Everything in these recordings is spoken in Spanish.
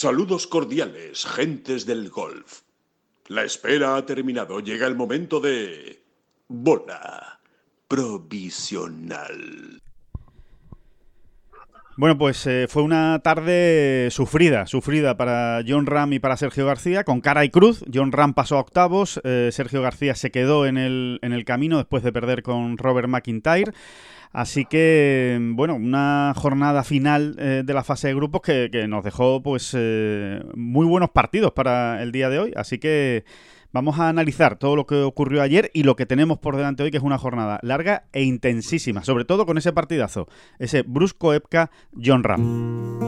Saludos cordiales, gentes del golf. La espera ha terminado. Llega el momento de... Bola provisional. Bueno, pues eh, fue una tarde sufrida, sufrida para John Ram y para Sergio García, con cara y cruz. John Ram pasó a octavos, eh, Sergio García se quedó en el, en el camino después de perder con Robert McIntyre. Así que, bueno, una jornada final eh, de la fase de grupos que, nos dejó pues muy buenos partidos para el día de hoy. Así que Vamos a analizar todo lo que ocurrió ayer y lo que tenemos por delante hoy, que es una jornada larga e intensísima, sobre todo con ese partidazo, ese brusco Epka John Ram.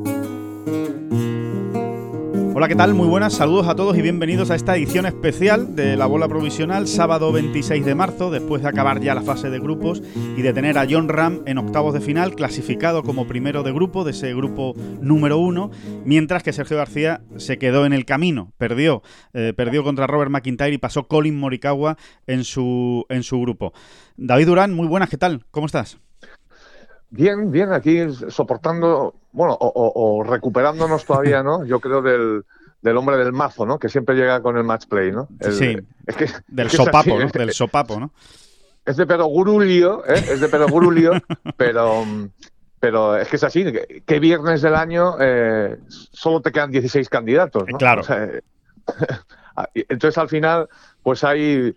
Hola, ¿qué tal? Muy buenas, saludos a todos y bienvenidos a esta edición especial de la bola provisional, sábado 26 de marzo, después de acabar ya la fase de grupos y de tener a John Ram en octavos de final, clasificado como primero de grupo, de ese grupo número uno, mientras que Sergio García se quedó en el camino, perdió, eh, perdió contra Robert McIntyre y pasó Colin Morikawa en su, en su grupo. David Durán, muy buenas, ¿qué tal? ¿Cómo estás? Bien, bien, aquí soportando, bueno, o, recuperándonos todavía, ¿no? Yo creo del, del, hombre del mazo, ¿no? Que siempre llega con el match play, ¿no? sí, es que, del sopapo, ¿no? Del sopapo, ¿no? Es de perogurulio, ¿eh? Es de perogurulio, pero, pero es que es así, que, viernes del año eh, solo te quedan 16 candidatos, ¿no? Claro. entonces al final, pues hay,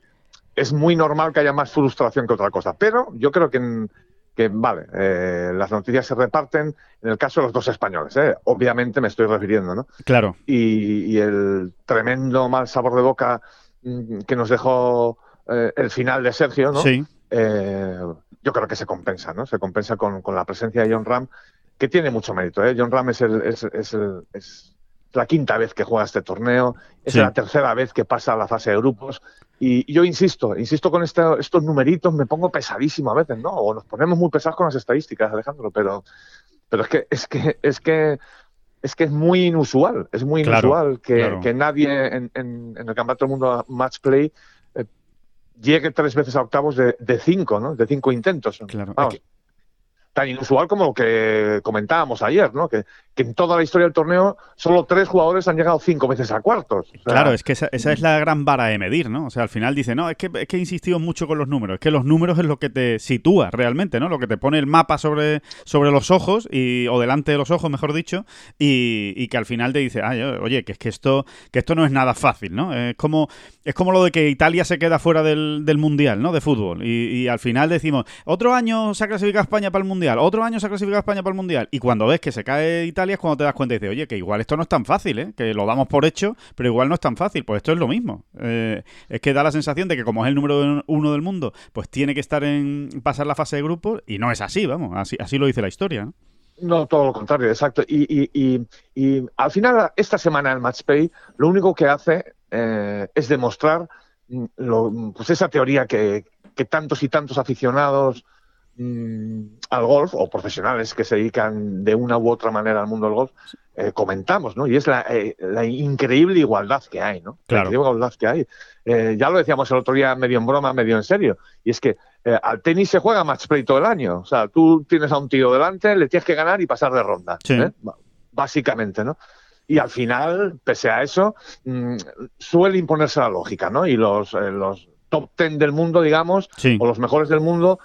es muy normal que haya más frustración que otra cosa, pero yo creo que en, que, vale, eh, las noticias se reparten en el caso de los dos españoles, ¿eh? obviamente me estoy refiriendo, ¿no? Claro. Y, el tremendo mal sabor de boca mm, que nos dejó eh, el final de Sergio, ¿no? Sí. yo creo que se compensa, ¿no? Se compensa con, la presencia de John Ram, que tiene mucho mérito, ¿eh? John Ram es, el, es, es, el, es la quinta vez que juega este torneo, es la tercera vez que pasa a la fase de grupos. Y, yo insisto, insisto con estos numeritos, me pongo pesadísimo a veces, ¿no? O nos ponemos muy pesados con las estadísticas, Alejandro, pero, pero es que es que es que es que es muy inusual, es muy inusual que, nadie en, el Campeonato del Mundo Match Play eh, llegue tres veces a octavos de, cinco, ¿no? De cinco intentos. Claro tan inusual como lo que comentábamos ayer, ¿no? Que, en toda la historia del torneo solo tres jugadores han llegado cinco veces a cuartos. claro, es que esa, es la gran vara de medir, ¿no? O sea, al final dice, no, es que, es que he insistido mucho con los números, es que los números es lo que te sitúa realmente, ¿no? Lo que te pone el mapa sobre, sobre los ojos, y, o delante de los ojos, mejor dicho, y, que al final te dice, Ay, oye, que es que esto, que esto no es nada fácil, ¿no? Es como, es como lo de que Italia se queda fuera del, del Mundial, ¿no? De fútbol, y, y al final decimos, otro año se ha clasificado España para el Mundial, otro año se ha clasificado España para el Mundial. Y cuando ves que se cae Italia es cuando te das cuenta y dices, oye, que igual esto no es tan fácil, ¿eh? que lo damos por hecho, pero igual no es tan fácil. Pues esto es lo mismo. Eh, es que da la sensación de que como es el número uno del mundo, pues tiene que estar en pasar la fase de grupos y no es así, vamos, así, lo dice la historia. ¿no? Todo lo contrario, exacto. Y, al final, esta semana el Match Pay lo único que hace eh, es demostrar mm, pues esa teoría que tantos y tantos aficionados Mm, al golf o profesionales que se dedican de una u otra manera al mundo del golf eh, comentamos, ¿no? Y es la, eh, increíble igualdad que hay, ¿no? Claro. La igualdad que hay. Eh, ya lo decíamos el otro día medio en broma, medio en serio. Y es que al tenis se juega match play todo el año. O sea, tú tienes a un tío delante, le tienes que ganar y pasar de ronda. Básicamente, ¿no? Y al final, pese a eso, mm, suele imponerse la lógica, ¿no? Y los, los top ten del mundo, digamos, o los mejores del mundo,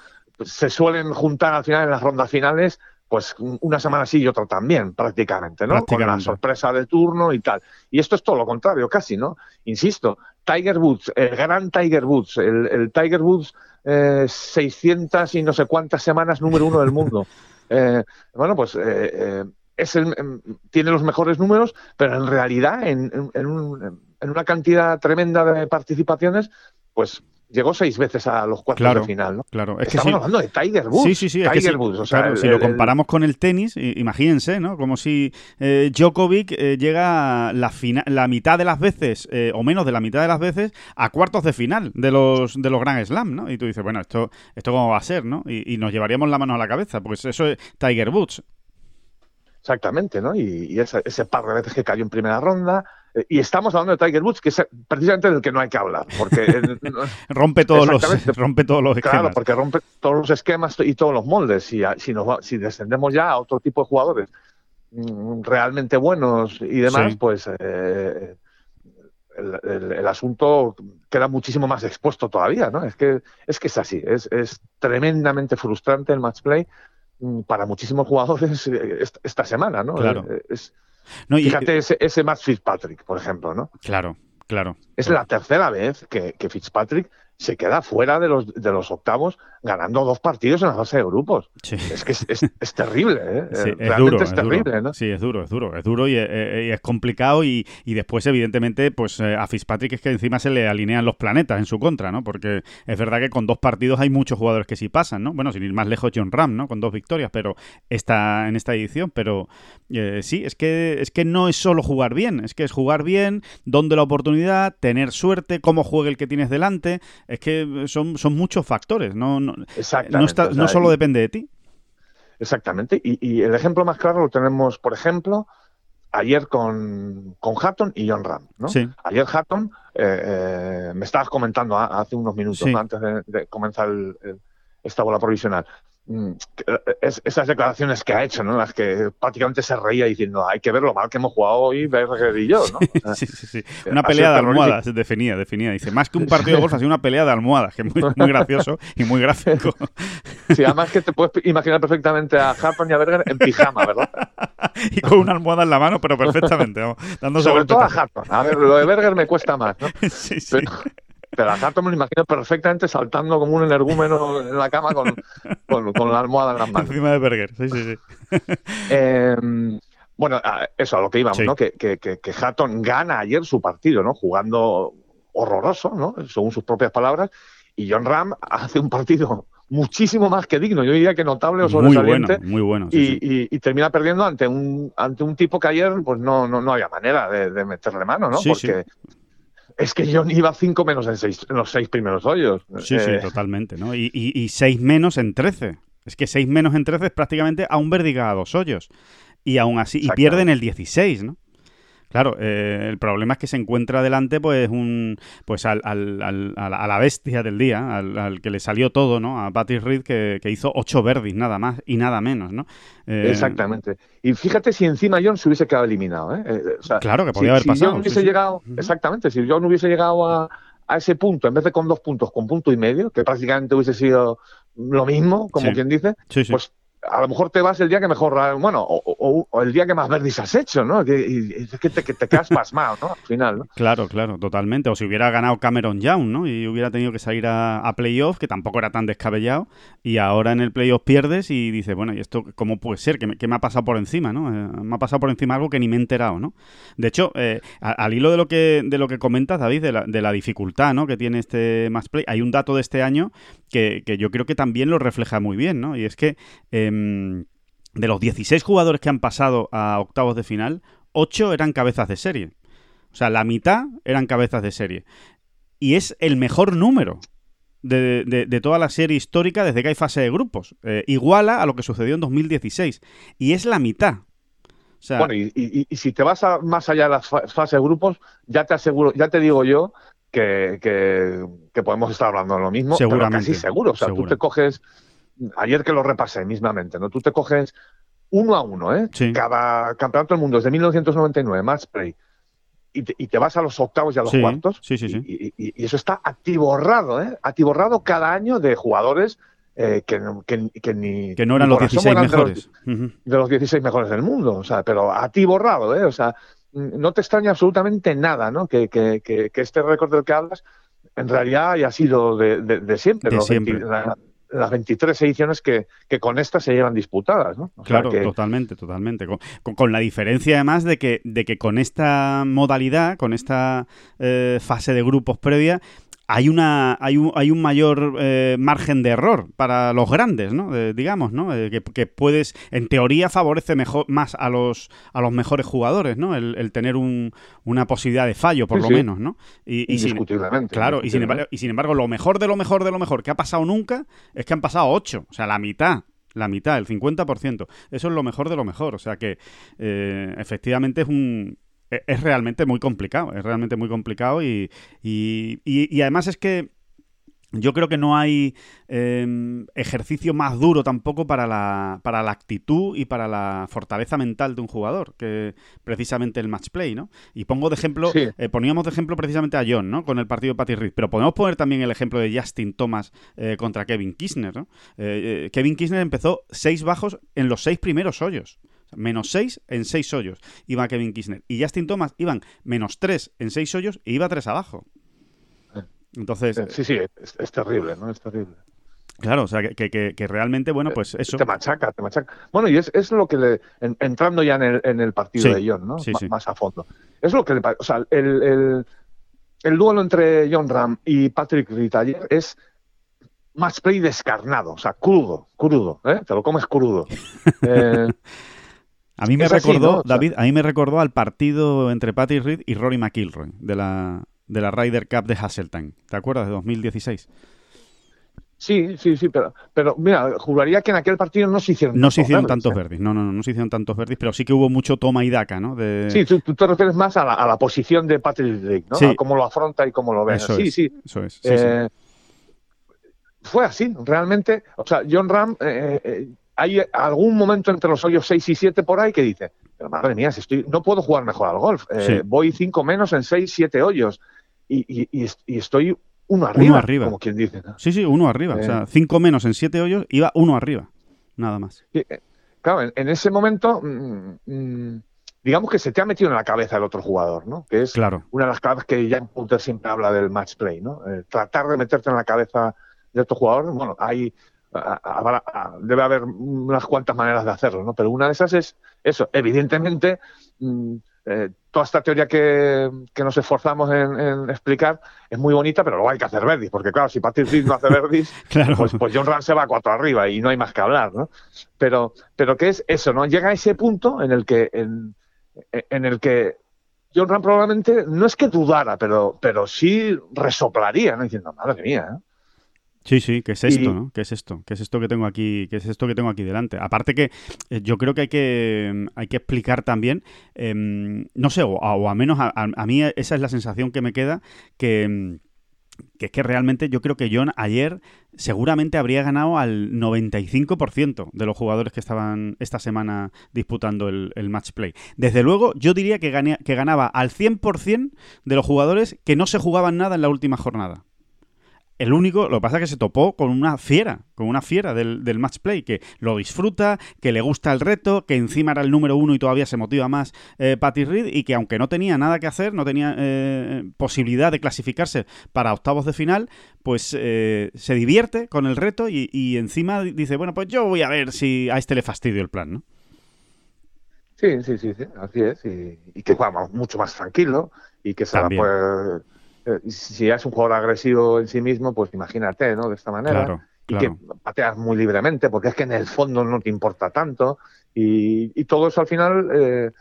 se suelen juntar al final en las rondas finales, pues una semana sí y otra también, prácticamente, ¿no? Con la sorpresa de turno y tal. Y esto es todo lo contrario, casi, ¿no? Insisto, Tiger Woods, el gran Tiger Woods, el, Tiger Woods eh, 600 y no sé cuántas semanas número uno del mundo. Eh, bueno, pues eh, eh, es em, tiene los mejores números, pero en realidad en, en, una cantidad tremenda de participaciones, pues llegó seis veces a los cuartos de final, ¿no? Claro, es Estamos hablando de Tiger Woods. Sí, sí, sí. Tiger Woods. O sea, si lo comparamos con el tenis, imagínense, ¿no? Como si eh, Djokovic eh, llega la, la mitad de las veces, eh, o menos de la mitad de las veces, a cuartos de final de los, de los Grand Slam, ¿no? Y tú dices, bueno, esto, esto cómo va a ser, ¿no? Y, nos llevaríamos la mano a la cabeza, pues eso es Tiger Woods. Exactamente, ¿no? Y, ese, ese par de veces que cayó en primera ronda, y estamos hablando de Tiger Woods, que es precisamente del que no hay que hablar, porque rompe todos los rompe todos los esquemas. Claro, porque rompe todos los esquemas y todos los moldes. Y si, nos, si descendemos ya a otro tipo de jugadores mm, realmente buenos y demás, pues eh, el, asunto queda muchísimo más expuesto todavía, ¿no? Es que es que es así, es, es tremendamente frustrante el match play mm, para muchísimos jugadores eh, esta, semana, ¿no? Claro. Es, Fíjate ese, ese Matt Fitzpatrick, por ejemplo, ¿no? Claro, claro. Es la tercera vez que, que Fitzpatrick se queda fuera de los, de los octavos ganando dos partidos en la fase de grupos. Es que es, terrible, ¿eh? Sí, es duro, es, terrible, ¿no? Sí, es duro, es duro, es duro y, eh, es complicado y, después, evidentemente, pues eh, a Fitzpatrick es que encima se le alinean los planetas en su contra, ¿no? Porque es verdad que con dos partidos hay muchos jugadores que sí pasan, ¿no? Bueno, sin ir más lejos, John Ram, ¿no? Con dos victorias, pero está en esta edición, pero eh, sí, es que, es que no es solo jugar bien, es que es jugar bien, donde la oportunidad, tener suerte, cómo juegue el que tienes delante, es que son, son muchos factores, no, no, no, solo depende de ti. Exactamente, y, el ejemplo más claro lo tenemos, por ejemplo, ayer con, con Hatton y John Ram. ¿no? Ayer Hatton, eh, eh, me estabas comentando hace unos minutos antes de, comenzar esta bola provisional, Mm, esas declaraciones que ha hecho, ¿no? Las que prácticamente se reía diciendo, hay que ver lo mal que hemos jugado hoy Berger y yo, ¿no? sí, sí, sí. Una pelea de almohadas, definía, definía. Dice, más que un partido de golf, ha sido una pelea de almohadas, que es muy, muy gracioso y muy gráfico. Sí, además que te puedes imaginar perfectamente a Harper y a Berger en pijama, ¿verdad? y con una almohada en la mano, pero perfectamente, vamos, Sobre todo a Harper. A ver, lo de Berger me cuesta más, ¿no? sí, sí. Pero a Harton me lo imagino perfectamente saltando como un energúmeno en la cama con, con, la almohada en las manos. Encima de Berger, sí, sí, sí. Em, bueno, eso, a lo que íbamos, ¿no? Que, que, que, Hatton gana ayer su partido, ¿no? Jugando horroroso, ¿no? Según sus propias palabras. Y John Ram hace un partido muchísimo más que digno, yo diría que notable o sobresaliente. Muy bueno, muy bueno. y, y, termina perdiendo ante un, ante un tipo que ayer pues no, no, no había manera de, meterle mano, ¿no? Porque es que John iba cinco menos en, seis, en los seis primeros hoyos. Sí, sí, eh, totalmente, ¿no? Y, y, seis menos en trece. Es que seis menos en trece es prácticamente a un verdiga a dos hoyos. Y aún así, y pierden el 16, ¿no? Claro, eh, el problema es que se encuentra delante pues un pues al, al, al, a la bestia del día, al, que le salió todo, ¿no? A Patrick Reed que, hizo ocho verdis nada más y nada menos, ¿no? Eh, exactamente. Y fíjate si encima John se hubiese quedado eliminado, ¿eh? eh claro, que podía haber pasado. John hubiese llegado, exactamente, si John hubiese llegado a, a, ese punto, en vez de con dos puntos, con punto y medio, que prácticamente hubiese sido lo mismo, como quien dice, pues a lo mejor te vas el día que mejor, bueno, o, el día que más verdis has hecho, ¿no? Que, que, te, que te quedas pasmado, ¿no? Al final, ¿no? Claro, claro, totalmente. O si hubiera ganado Cameron Young, ¿no? Y hubiera tenido que salir a, a playoff, que tampoco era tan descabellado, y ahora en el playoff pierdes y dices, bueno, ¿y esto cómo puede ser? ¿Qué me, me ha pasado por encima, no? Eh, me ha pasado por encima algo que ni me he enterado, ¿no? De hecho, eh, al hilo de lo que, de lo que comentas, David, de la, de la dificultad, ¿no? Que tiene este match play, hay un dato de este año que, que yo creo que también lo refleja muy bien, ¿no? Y es que... Em, de los 16 jugadores que han pasado a octavos de final, 8 eran cabezas de serie. O sea, la mitad eran cabezas de serie. Y es el mejor número de, toda la serie histórica desde que hay fase de grupos. Eh, iguala a lo que sucedió en 2016. Y es la mitad. bueno, y, si te vas más allá de las fases de grupos, ya te aseguro, ya te digo yo que, que, podemos estar hablando de lo mismo. Seguramente. Pero casi seguro. O sea, tú te coges ayer que lo repasé mismamente, ¿no? Tú te coges uno a uno, ¿eh? Cada campeonato del mundo desde 1999, match play, y te, y te vas a los octavos y a los cuartos. Sí, sí, y, y, eso está atiborrado, ¿eh? Atiborrado cada año de jugadores eh, que, que, que, ni. Que no eran los 16 mejores. De los, 16 mejores del mundo, o sea, pero atiborrado, ¿eh? O sea, no te extraña absolutamente nada, ¿no? Que, que, este récord del que hablas en realidad haya sido de, de, siempre. De siempre las 23 ediciones que, con estas se llevan disputadas. ¿no? claro, totalmente, totalmente. Con, la diferencia además de que, de que con esta modalidad, con esta eh, fase de grupos previa, hay una hay un, hay un mayor eh, margen de error para los grandes, ¿no? digamos, ¿no? Que, que, puedes, en teoría, favorece mejor más a los a los mejores jugadores, ¿no? El, tener un, una posibilidad de fallo, por lo menos, ¿no? Y, y claro, y sin, embargo, y sin embargo, lo mejor de lo mejor de lo mejor que ha pasado nunca es que han pasado ocho, o sea, la mitad la mitad, el 50%. Eso es lo mejor de lo mejor. O sea que eh, efectivamente es un, es realmente muy complicado, es realmente muy complicado y, y, y, además es que yo creo que no hay em, ejercicio más duro tampoco para la, para la actitud y para la fortaleza mental de un jugador que precisamente el match play, ¿no? Y pongo de ejemplo, eh, poníamos de ejemplo precisamente a John, ¿no? Con el partido de Patty Reed, pero podemos poner también el ejemplo de Justin Thomas eh, contra Kevin Kisner, ¿no? Eh, Kevin Kisner empezó seis bajos en los seis primeros hoyos menos 6 en 6 hoyos iba Kevin Kirchner. Y Justin Thomas iban menos 3 en 6 hoyos e iba 3 abajo. Entonces. Eh, sí, sí, es, terrible, ¿no? Es terrible. Claro, o sea, que, que, que, realmente, bueno, pues eso. Te machaca, te machaca. Bueno, y es, es lo que le. entrando ya en el, en el partido de John, ¿no? Más a fondo. Es lo que le. O sea, el, el, el duelo entre John Ram y Patrick Reed ayer es match play descarnado, o sea, crudo, crudo, ¿eh? Te lo comes crudo. Eh, a mí me recordó, David, a mí me recordó al partido entre Patty Reed y Rory McIlroy de la, de la Ryder Cup de Hasseltine. ¿Te acuerdas? De 2016. Sí, sí, sí, pero, pero mira, juraría que en aquel partido no se hicieron No se hicieron tantos verdes, no, no, no, no se hicieron tantos verdes, pero sí que hubo mucho toma y daca, ¿no? Sí, tú, te refieres más a la, a la posición de Patrick Reed, ¿no? A cómo lo afronta y cómo lo ve. sí, sí, eso es. Eh, fue así, realmente. O sea, John Ram eh, eh, hay algún momento entre los hoyos 6 y 7 por ahí que dice, pero madre mía, si estoy, no puedo jugar mejor al golf. Eh, voy 5 menos en 6, 7 hoyos y, estoy uno arriba, arriba, como quien dice. Sí, sí, uno arriba. o sea, 5 eh. menos en 7 hoyos, iba uno arriba. Nada más. Eh, claro, en, ese momento, mm, mm, digamos que se te ha metido en la cabeza el otro jugador, ¿no? Que es claro. una de las claves que ya en Punter siempre habla del match play, ¿no? tratar de meterte en la cabeza de otro jugador. Bueno, hay debe haber unas cuantas maneras de hacerlo, ¿no? Pero una de esas es eso. Evidentemente, mm, eh, toda esta teoría que, nos esforzamos en, explicar es muy bonita, pero luego hay que hacer verdis, porque claro, si Patrick Reed no hace verdis, pues, pues, John Ram se va cuatro arriba y no hay más que hablar, ¿no? Pero, pero ¿qué es eso, no? Llega a ese punto en el que, en, el que John Ram probablemente no es que dudara, pero, pero sí resoplaría, ¿no? Diciendo, madre mía, ¿eh? Sí, sí, ¿qué es esto, no? ¿Qué es esto? ¿Qué es esto que tengo aquí? ¿Qué es esto que tengo aquí delante? Aparte que eh, yo creo que hay que, hay que explicar también, em, no sé, o, a menos a, mí esa es la sensación que me queda, que, em, que es que realmente yo creo que John ayer seguramente habría ganado al 95% de los jugadores que estaban esta semana disputando el, match play. Desde luego, yo diría que, que ganaba al 100% de los jugadores que no se jugaban nada en la última jornada. El único, lo que pasa es que se topó con una fiera, con una fiera del, del, match play, que lo disfruta, que le gusta el reto, que encima era el número uno y todavía se motiva más eh, Patty Reed, y que aunque no tenía nada que hacer, no tenía eh, posibilidad de clasificarse para octavos de final, pues eh, se divierte con el reto y, encima dice, bueno, pues yo voy a ver si a este le fastidio el plan, ¿no? Sí, sí, sí, sí así es, y, que juega mucho más tranquilo y que se pues eh, si ya es un jugador agresivo en sí mismo, pues imagínate, ¿no? De esta manera. Y que pateas muy libremente, porque es que en el fondo no te importa tanto. Y, todo eso al final eh,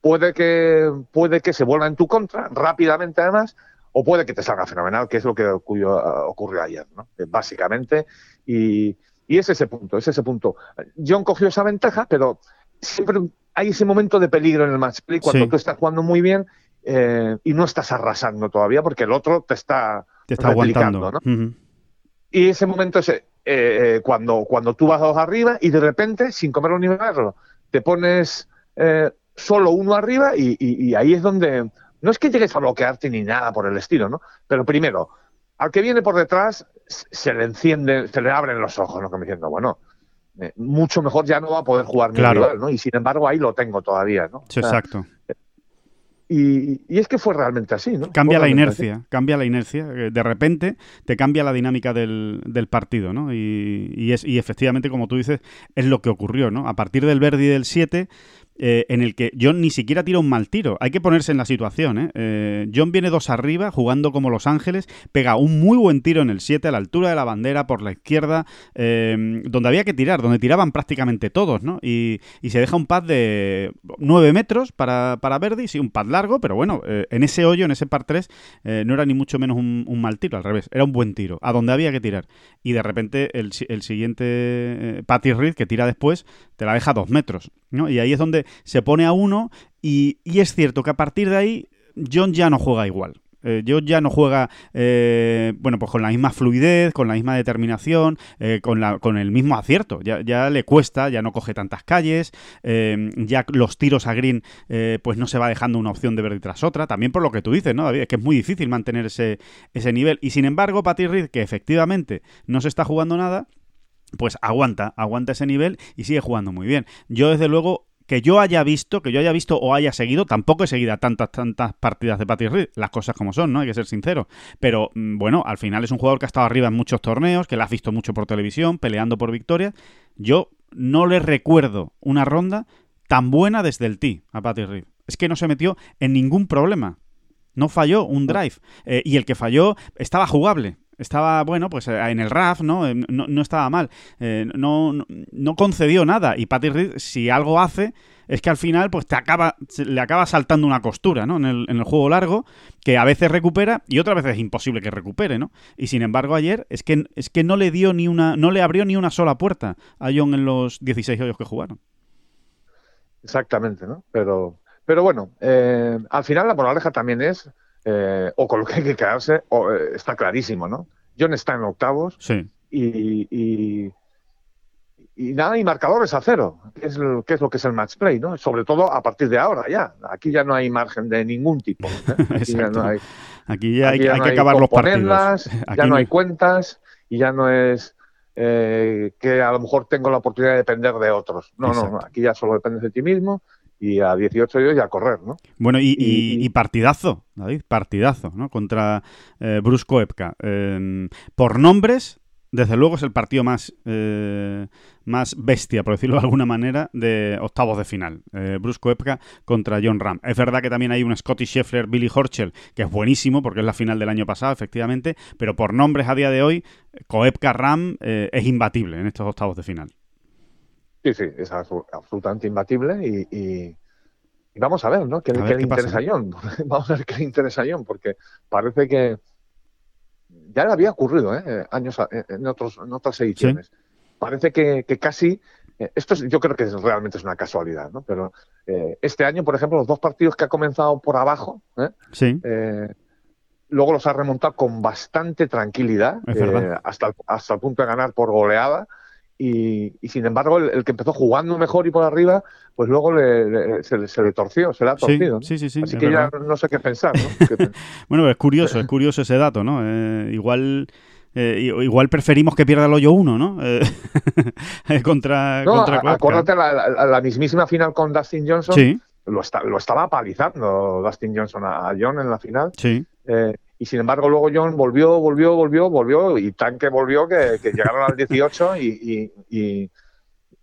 puede, que, puede que se vuelva en tu contra rápidamente, además, o puede que te salga fenomenal, que es lo que ocurrió, ayer, ¿no? Eh, básicamente. Y, y es ese punto, es ese punto. John cogió esa ventaja, pero siempre hay ese momento de peligro en el match play cuando tú estás jugando muy bien eh, y no estás arrasando todavía porque el otro te está, te está aguantando. ¿no? Y ese momento es eh, eh, cuando, cuando tú vas dos arriba y de repente, sin comer un nivel, te pones solo uno arriba y, ahí es donde no es que llegues a bloquearte ni nada por el estilo, ¿no? Pero primero, al que viene por detrás se le enciende, se le abren los ojos, ¿no? Como diciendo, bueno, mucho mejor ya no va a poder jugar mi claro. ¿no? Y sin embargo ahí lo tengo todavía, ¿no? exacto. Y, es que fue realmente así, ¿no? Cambia la inercia, cambia la inercia. Eh, de repente te cambia la dinámica del, partido, ¿no? Y, es, y efectivamente, como tú dices, es lo que ocurrió, ¿no? A partir del Verdi del 7, eh, en el que John ni siquiera tira un mal tiro. Hay que ponerse en la situación. ¿eh? Eh, John viene dos arriba, jugando como Los Ángeles, pega un muy buen tiro en el 7 a la altura de la bandera, por la izquierda, donde había que tirar, donde tiraban prácticamente todos, ¿no? Y, se deja un pad de 9 metros para, para Verdi, sí, un pad largo, pero bueno, en ese hoyo, en ese par 3, no era ni mucho menos un, mal tiro, al revés, era un buen tiro, a donde había que tirar. Y de repente el, el siguiente Patty Reed, que tira después, te la deja a dos metros, ¿no? Y ahí es donde se pone a uno y, es cierto que a partir de ahí John ya no juega igual. Eh, John ya no juega eh, bueno pues con la misma fluidez, con la misma determinación, eh, con, la, con el mismo acierto. Ya, ya, le cuesta, ya no coge tantas calles, ya los tiros a green pues no se va dejando una opción de verde tras otra. También por lo que tú dices, ¿no, David? Es que es muy difícil mantener ese, ese nivel. Y sin embargo, Patty Reed, que efectivamente no se está jugando nada, pues aguanta, aguanta ese nivel y sigue jugando muy bien. Yo desde luego que yo haya visto, que yo haya visto o haya seguido, tampoco he seguido tantas, tantas partidas de Patty Reed, las cosas como son, ¿no? Hay que ser sincero. Pero mm, bueno, al final es un jugador que ha estado arriba en muchos torneos, que la has visto mucho por televisión, peleando por victorias. Yo no le recuerdo una ronda tan buena desde el tee a Patty Reed. Es que no se metió en ningún problema. No falló un drive. Eh, y el que falló estaba jugable. Estaba, bueno, pues eh, en el RAF, ¿no? Eh, no, estaba mal. Eh, no, no, concedió nada. Y Patty Reed, si algo hace, es que al final, pues te acaba, le acaba saltando una costura, ¿no? En el, en el juego largo, que a veces recupera y otras veces es imposible que recupere, ¿no? Y sin embargo, ayer es que, es que no le dio ni una, no le abrió ni una sola puerta a John en los 16 hoyos que jugaron. Exactamente, ¿no? Pero, pero bueno, al final la moraleja también es eh, o con lo que hay que quedarse, eh, está clarísimo, ¿no? John está en octavos sí. y, y, nada, y marcadores a cero, que es, lo, que es lo que es el match play, ¿no? Sobre todo a partir de ahora ya. Aquí ya no hay margen de ningún tipo. ¿eh? Aquí, ya no hay, aquí ya hay, que acabar los partidos. ya no hay cuentas y ya no es que a lo mejor tengo la oportunidad de depender de otros. No, no, no, aquí ya solo dependes de ti mismo y a 18 ellos ya a correr, ¿no? Bueno, y, partidazo, David, partidazo, ¿no? Contra eh, Brusco Epka. Em, por nombres, desde luego es el partido más, eh, más bestia, por decirlo de alguna manera, de octavos de final. Eh, Brusco Epka contra John Ram. Es verdad que también hay un Scotty Scheffler, Billy Horschel, que es buenísimo porque es la final del año pasado, efectivamente, pero por nombres a día de hoy, Koepka Ram es imbatible en estos octavos de final. Sí, sí, es absolutamente imbatible y, vamos a ver, ¿no? ¿Qué, le interesa a John? vamos a ver qué le interesa a John, porque parece que ya le había ocurrido ¿eh? años en, otros, en otras ediciones. Parece que, casi eh, esto yo creo que realmente es una casualidad, ¿no? Pero eh, este año, por ejemplo, los dos partidos que ha comenzado por abajo, sí. luego los ha remontado con bastante tranquilidad, hasta, hasta el punto de ganar por goleada. Y, sin embargo, el, que empezó jugando mejor y por arriba, pues luego se, le torció, se le ha torcido. Sí, sí, sí, Así que ya no sé qué pensar. bueno, es curioso, es curioso ese dato, ¿no? Eh, igual. Eh, igual preferimos que pierda el hoyo uno, ¿no? Eh, contra, no, acuérdate la, la, mismísima final con Dustin Johnson. Lo, lo estaba palizando Dustin Johnson a, John en la final. Sí y sin embargo luego John volvió, volvió, volvió, volvió y Tanque volvió que, llegaron al 18 y, y, y,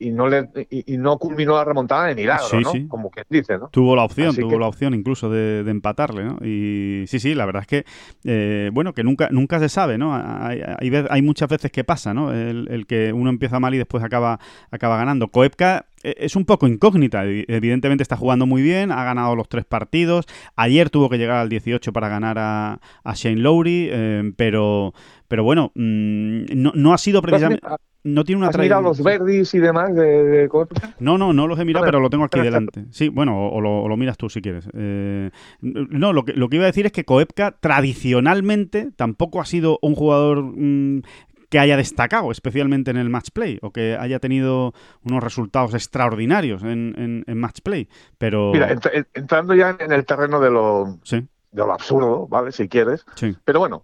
no le y, no culminó la remontada de milagro, ¿no? Como que dice, ¿no? Tuvo la opción, tuvo la opción incluso de, empatarle, ¿no? Y sí, sí, la verdad es que, eh, bueno, que nunca nunca se sabe, ¿no? Hay, hay, muchas veces que pasa, ¿no? El, el, que uno empieza mal y después acaba, acaba ganando. Koepka e, es un poco incógnita. Evidentemente está jugando muy bien, ha ganado los tres partidos. Ayer tuvo que llegar al 18 para ganar a, Shane Lowry, eh, pero, pero bueno, mm, no, ha sido precisamente. No tiene una ¿Has mirado los verdis y demás de, No, no, no los he mirado, pero lo tengo aquí delante. Sí, bueno, o, lo, miras tú si quieres. Eh, no, lo que, lo que iba a decir es que Koepka tradicionalmente tampoco ha sido un jugador mm, que haya destacado, especialmente en el match play, o que haya tenido unos resultados extraordinarios en, en, match play. Pero. Mira, entrando ya en el terreno de lo, de lo absurdo, ¿vale? Si quieres. Sí. Pero bueno,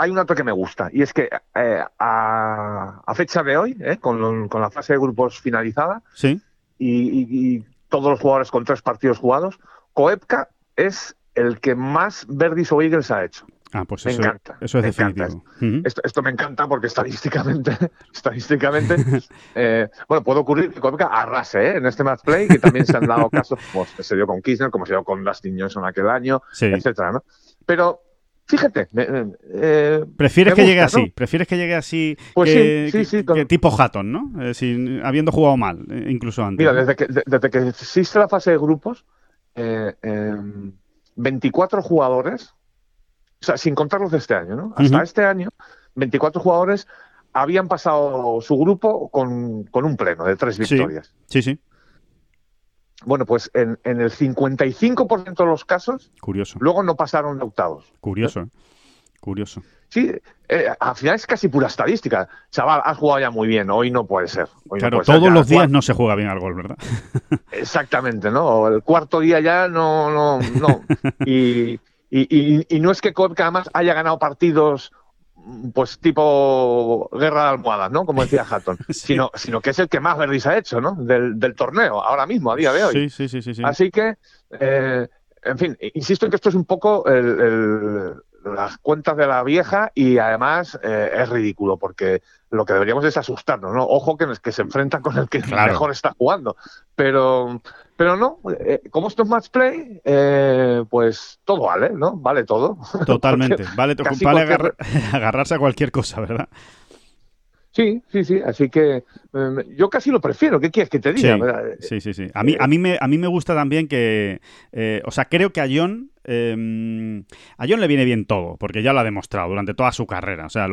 hay un dato que me gusta, y es que eh, a, fecha de hoy, eh, con, con, la fase de grupos finalizada, sí. y, todos los jugadores con tres partidos jugados, Coepka es el que más Verdis o Eagles ha hecho. Ah, pues me eso, encanta. eso es me definitivo. esto me encanta porque estadísticamente, estadísticamente, eh, bueno, puede ocurrir que Koepka arrase ¿eh? en este match play, que también se han dado casos, como se dio con Kirchner, como se dio con Dustin Johnson aquel año, Sí. etcétera, ¿no? Pero fíjate, me- me- eh, Prefieres me que llegue así, ¿no? prefieres que llegue así Pues que, sí, sí, que- sí, con- que tipo Hatton, ¿no? Eh, sin- habiendo jugado mal, eh, incluso antes. Mira, desde que, de- desde que existe la fase de grupos, eh, em, 24 jugadores, o sea, sin contar los de este año, ¿no? Hasta este año, 24 jugadores habían pasado su grupo con, con un pleno de tres victorias. Sí, sí, Bueno, pues en, en el 55% de los casos, curioso, luego no pasaron de octavos. curioso, ¿eh? curioso. Sí, eh, al final es casi pura estadística. Chaval, has jugado ya muy bien, hoy no puede ser. Hoy no Claro, puede todos los días no se juega bien al gol, ¿verdad? Exactamente, ¿no? El cuarto día ya no, no, no. Y, y, y- y no es que Koepka además haya ganado partidos pues tipo guerra de almohadas, ¿no? Como decía Hatton, Sí. sino, sino que es el que más verdis ha hecho, ¿no? Del, del torneo, ahora mismo, a día de hoy. Sí, sí, sí, sí. sí. Así que, eh, en fin, insisto en que esto es un poco el- el- las cuentas de la vieja y además eh, es ridículo porque lo que deberíamos es asustarnos, ¿no? Ojo que, que se enfrenta con el que Claro. mejor está jugando. Pero, pero no, eh, como esto es match play, eh, pues todo vale, ¿no? Vale todo. Totalmente. Vale, vale cualquier- agarrarse a cualquier cosa, ¿verdad? Sí, sí, sí. Así que eh, yo casi lo prefiero. ¿Qué quieres que te diga? Sí, ¿verdad? Sí, sí, sí. A mí, a mí, me, a mí me gusta también que. eh, o sea, creo que a John. Eh, a John le viene bien todo, porque ya lo ha demostrado durante toda su carrera. O sea,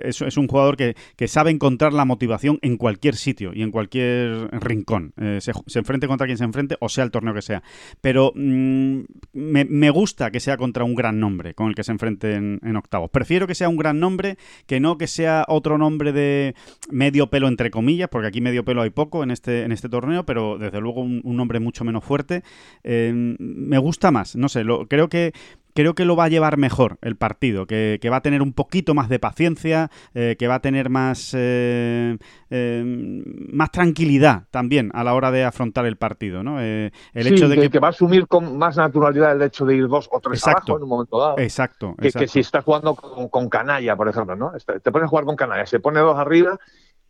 es, un jugador que, sabe encontrar la motivación en cualquier sitio y en cualquier rincón. Eh, se, se enfrente contra quien se enfrente, o sea el torneo que sea. Pero mm, me, gusta que sea contra un gran nombre con el que se enfrente en, octavos. Prefiero que sea un gran nombre que no que sea otro nombre de medio pelo entre comillas, porque aquí medio pelo hay poco en este, en este torneo, pero desde luego un, nombre mucho menos fuerte. Eh, me gusta más, no sé, lo, creo que creo que lo va a llevar mejor el partido, que, que va a tener un poquito más de paciencia, eh, que va a tener más, eh, eh, más tranquilidad también a la hora de afrontar el partido, ¿no? Eh, el Sí, hecho de que, que... que va a asumir con más naturalidad el hecho de ir dos o tres Exacto. abajo en un momento dado. Exacto, que, exacto. que si estás jugando con, con canalla, por ejemplo, ¿no? Te pones a jugar con canalla, se pone dos arriba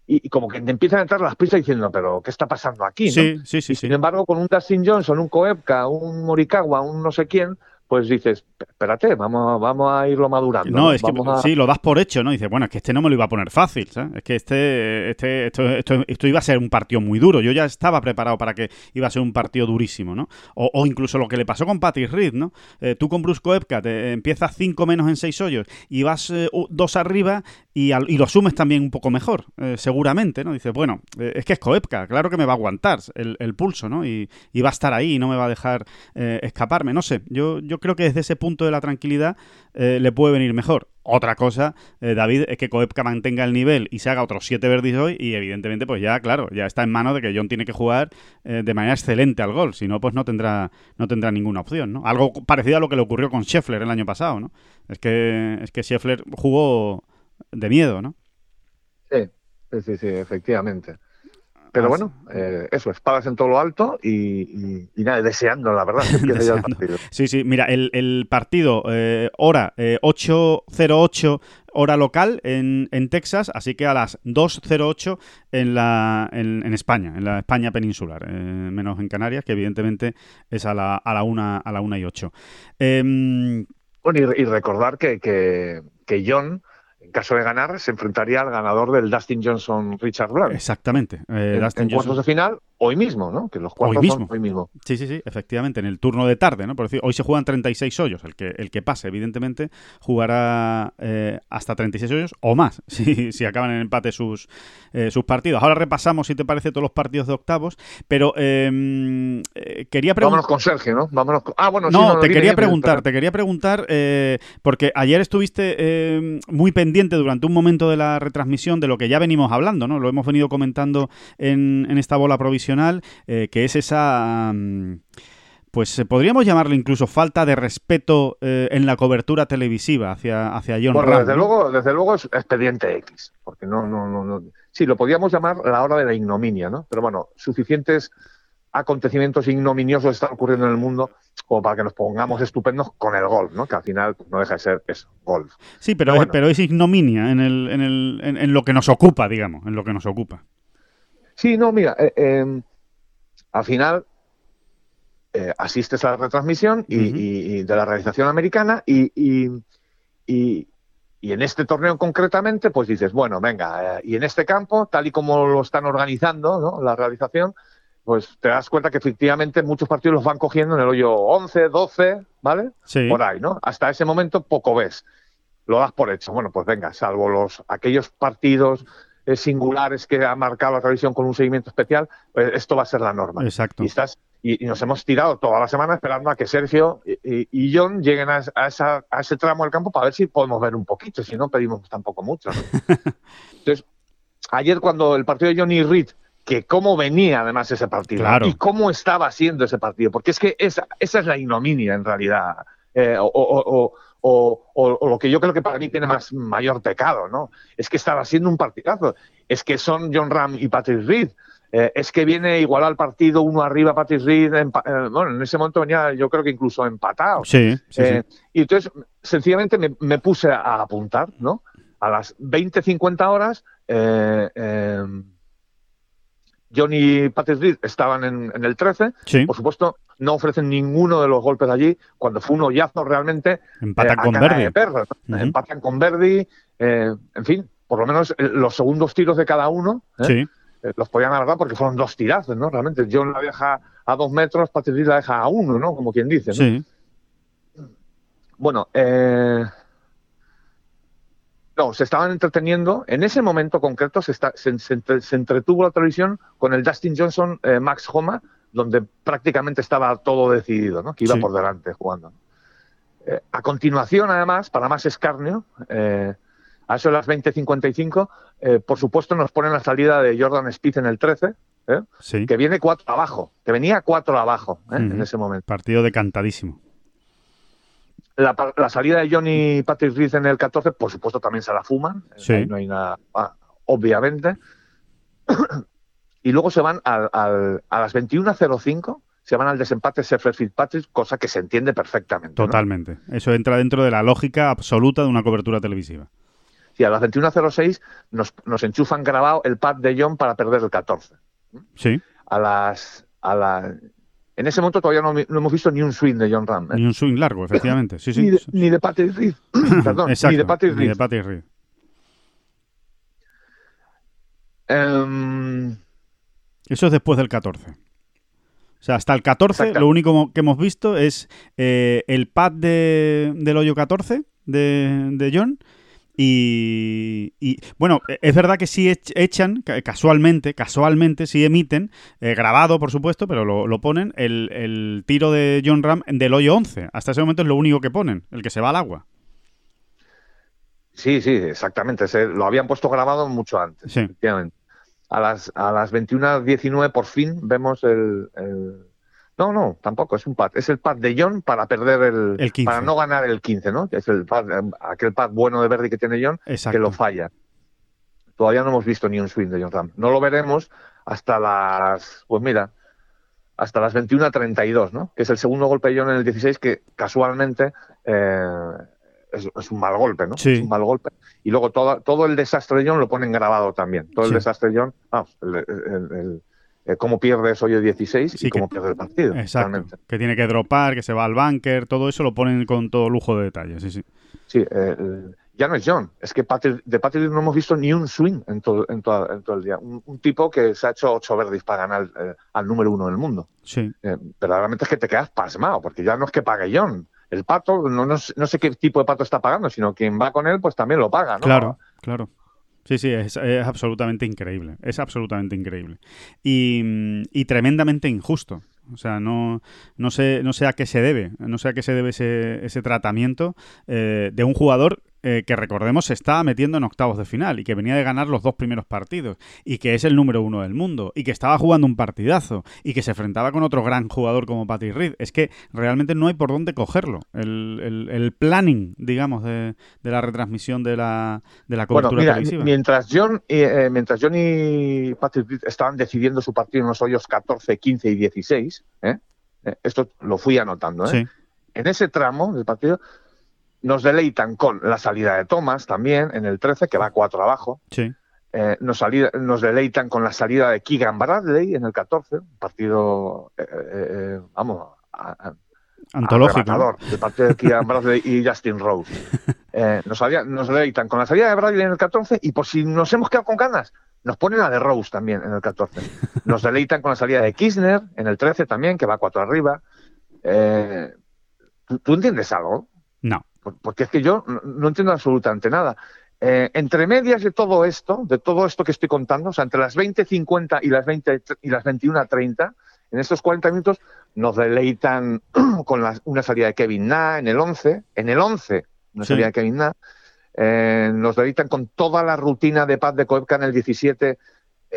y, y como que te empiezan a entrar las prisas diciendo, pero ¿qué está pasando aquí? no? Sí, sí, sí, y sí. sin embargo, con un Dustin Johnson, un Koepka, un Morikawa, un no sé quién, pues dices, espérate, vamos, vamos a irlo madurando. No, es que a- sí, lo das por hecho, ¿no? Dices, bueno, es que este no me lo iba a poner fácil, ¿sabes? Es que este, este esto, esto, esto iba a ser un partido muy duro. Yo ya estaba preparado para que iba a ser un partido durísimo, ¿no? O, o incluso lo que le pasó con Patrick Reed, ¿no? Eh, tú con Bruce Koepka te empiezas cinco menos en seis hoyos y vas eh, dos arriba y, al- y lo asumes también un poco mejor, eh, seguramente, ¿no? Dices, bueno, eh, es que es Koepka, claro que me va a aguantar el, pulso, ¿no? Y, va a estar ahí y no me va a dejar eh, escaparme. No sé, yo, yo creo que desde ese punto de la tranquilidad le puede venir mejor. Otra cosa, David, es que Koepka mantenga el nivel y se haga otros siete verdes hoy y evidentemente pues ya, claro, ya está en manos de que John tiene que jugar de manera excelente al gol, si no pues no tendrá no tendrá ninguna opción, ¿no? Algo parecido a lo que le ocurrió con Scheffler el año pasado, ¿no? Es que es que Scheffler jugó de miedo, ¿no? Sí, sí, sí, efectivamente. Pero Así- bueno, eh, eso, espadas en todo lo alto y, y- y nada, deseando, la verdad, que el partido. Sí, sí, mira, el, el partido, eh, hora eh, 8.08 hora local en, en Texas, así que a las 2.08 en, la, en, en España, en la España peninsular, eh, menos en Canarias, que evidentemente es a la, a la 1 a la una y 8. Em, Bueno, y, y recordar que, que, que John, caso de ganar, se enfrentaría al ganador del Dustin Johnson Richard Blanc. exactamente. eh, en, Dustin en Johnson- cuartos de final, hoy mismo, ¿no? Que los cuartos Hoy son mismo. hoy mismo. Sí, sí, sí, efectivamente, en el turno de tarde, ¿no? Por decir, hoy se juegan 36 hoyos, el que, el que pase, evidentemente, jugará eh, hasta 36 hoyos o más, si, si acaban en empate sus, eh, sus partidos. Ahora repasamos, si te parece, todos los partidos de octavos, pero eh, eh, quería Vámonos preguntar... con Sergio, ¿no? Vámonos con... Ah, bueno, sí, No, te quería preguntar, te quería preguntar, eh, porque ayer estuviste eh, muy pendiente durante un momento de la retransmisión de lo que ya venimos hablando, ¿no? Lo hemos venido comentando en, en esta bola provisional, eh, que es esa... mm, Pues eh, podríamos llamarlo incluso falta de respeto eh, en la cobertura televisiva hacia, hacia John Bueno, Ram, desde ¿no? luego, desde luego es expediente X, porque no, no, no, no. Sí, lo podíamos llamar la hora de la ignominia, ¿no? Pero bueno, suficientes acontecimientos ignominiosos están ocurriendo en el mundo como para que nos pongamos estupendos con el golf, ¿no? Que al final pues, no deja de ser eso, golf. Sí, pero, es, pero es ignominia en, el, en, el, en, lo que nos ocupa, digamos, en lo que nos ocupa. Sí, no, mira, eh, em, al final eh, asistes a la retransmisión y, de la realización americana y, y, en este torneo concretamente, pues dices, bueno, venga, eh, y en este campo, tal y como lo están organizando, ¿no? La realización, pues te das cuenta que efectivamente muchos partidos los van cogiendo en el hoyo 11, 12, ¿vale? Sí. Por ahí, ¿no? Hasta ese momento poco ves. Lo das por hecho. Bueno, pues venga, salvo los aquellos partidos eh, singulares que ha marcado la televisión con un seguimiento especial, pues esto va a ser la norma. Exacto. Y, estás, y, nos hemos tirado toda la semana esperando a que Sergio y, John lleguen a, esa, a, ese tramo del campo para ver si podemos ver un poquito, si no pedimos tampoco mucho. Entonces, ayer cuando el partido de Johnny Reed que cómo venía además ese partido y cómo estaba siendo ese partido, porque es que esa, esa es la ignominia en realidad, eh, o, lo que yo creo que para mí tiene más mayor pecado, ¿no? Es que estaba siendo un partidazo, es que son John Ram y Patrick Reed, eh, es que viene igual al partido uno arriba Patrick Reed, eh, bueno, en ese momento venía yo creo que incluso empatado. Sí, sí, Y entonces sencillamente me, me, puse a apuntar, ¿no? A las 20-50 horas. Eh, John y Patrick Reed estaban en, el 13. Por supuesto, no ofrecen ninguno de los golpes allí. Cuando fue un hoyazo realmente. Empatan eh, con Verdi. Empatan con Verdi. Eh, en fin, por lo menos eh, los segundos tiros de cada uno. los podían alargar porque fueron dos tirazos, ¿no? Realmente John la deja a dos metros, Patrick Reed la deja a uno, ¿no? Como quien dice. Sí. Bueno, eh, no, se estaban entreteniendo. En ese momento concreto se, se, entretuvo la televisión con el Dustin Johnson eh, Max Homa, donde prácticamente estaba todo decidido, ¿no? que iba por delante jugando. Eh, a continuación, además, para más escarnio, eh, a eso de las 20.55, por supuesto nos ponen la salida de Jordan Spieth en el 13, que viene cuatro abajo, que venía cuatro abajo en ese momento. Partido decantadísimo la, salida de Johnny Patrick Reed en el 14, por supuesto, también se la fuman. Sí. no hay nada, ah, obviamente. y luego se van al, a las 21.05, se van al desempate Sheffield Fitzpatrick, cosa que se entiende perfectamente. Totalmente. Eso entra dentro de la lógica absoluta de una cobertura televisiva. Sí, a las 21.06 nos, nos enchufan grabado el pad de John para perder el 14. Sí. A las, a la, en ese momento todavía no, hemos visto ni un swing de John Ram. ¿eh? Ni un swing largo, efectivamente. Sí, sí. ni, de, ni, de, Patrick Reed. Perdón, ni de Patrick Reed. Ni de Patrick Reed. Eso es después del 14. O sea, hasta el 14 lo único que hemos visto es eh, el pad de, del hoyo 14 de, de John y, bueno, e, es verdad que sí echan, casualmente, casualmente, sí emiten, eh, grabado por supuesto, pero lo, ponen, el, tiro de John Ram del hoyo 11. Hasta ese momento es lo único que ponen, el que se va al agua. Sí, sí, exactamente. lo habían puesto grabado mucho antes. Sí. A las, a las 21.19 por fin vemos el no, no, tampoco, es un pad. Es el pad de John para perder el, para no ganar el 15, ¿no? Es el pad, eh, aquel pad bueno de Verdi que tiene John, que lo falla. Todavía no hemos visto ni un swing de John Ram. No lo veremos hasta las, pues mira, hasta las 21.32, ¿no? Que es el segundo golpe de John en el 16 que casualmente eh, es, un mal golpe, ¿no? Sí. Es un mal golpe. Y luego todo, todo el desastre de John lo ponen grabado también. Todo el desastre de John, vamos, el eh, cómo pierde ese hoyo 16 y cómo pierde el partido. Exacto. Que tiene que dropar, que se va al bunker, todo eso lo ponen con todo lujo de detalles. Sí, sí. Sí, eh, ya no es John. Es que de Patrick no hemos visto ni un swing en todo, en todo, el día. Un, tipo que se ha hecho ocho verdis para ganar eh, al número uno del mundo. Sí. pero realmente es que te quedas pasmado, porque ya no es que pague John. El pato, no, no, sé qué tipo de pato está pagando, sino quien va con él, pues también lo paga, ¿no? Claro, claro. Sí, sí, es, absolutamente increíble. Es absolutamente increíble. Y, tremendamente injusto. O sea, no, no, sé, no sé a qué se debe. No sé a qué se debe ese, ese tratamiento eh, de un jugador eh, que recordemos se estaba metiendo en octavos de final y que venía de ganar los dos primeros partidos y que es el número uno del mundo y que estaba jugando un partidazo y que se enfrentaba con otro gran jugador como Patrick Reed. Es que realmente no hay por dónde cogerlo. El, planning, digamos, de, la retransmisión de la, de la cobertura bueno, televisiva. Mientras John, eh, mientras John y Patrick Reed estaban decidiendo su partido en los hoyos 14, 15 y 16, ¿eh? esto lo fui anotando, en ese tramo del partido nos deleitan con la salida de Thomas también en el 13, que va 4 abajo. Sí. Eh, nos, nos, deleitan con la salida de Keegan Bradley en el 14, un partido, eh, eh, vamos, antológico. el partido de Keegan Bradley y Justin Rose. nos, nos deleitan con la salida de Bradley en el 14 y por si nos hemos quedado con ganas, nos ponen a de Rose también en el 14. Nos deleitan con la salida de Kirchner en el 13 también, que va 4 arriba. ¿Tú entiendes algo? No porque es que yo no entiendo absolutamente nada. Eh, entre medias de todo esto, de todo esto que estoy contando, o sea, entre las 20.50 y las 20 y las 21.30, en estos 40 minutos nos deleitan con una salida de Kevin Na en el 11, en el 11 una salida de Kevin Na, eh, nos deleitan con toda la rutina de paz de Koepka en el 17,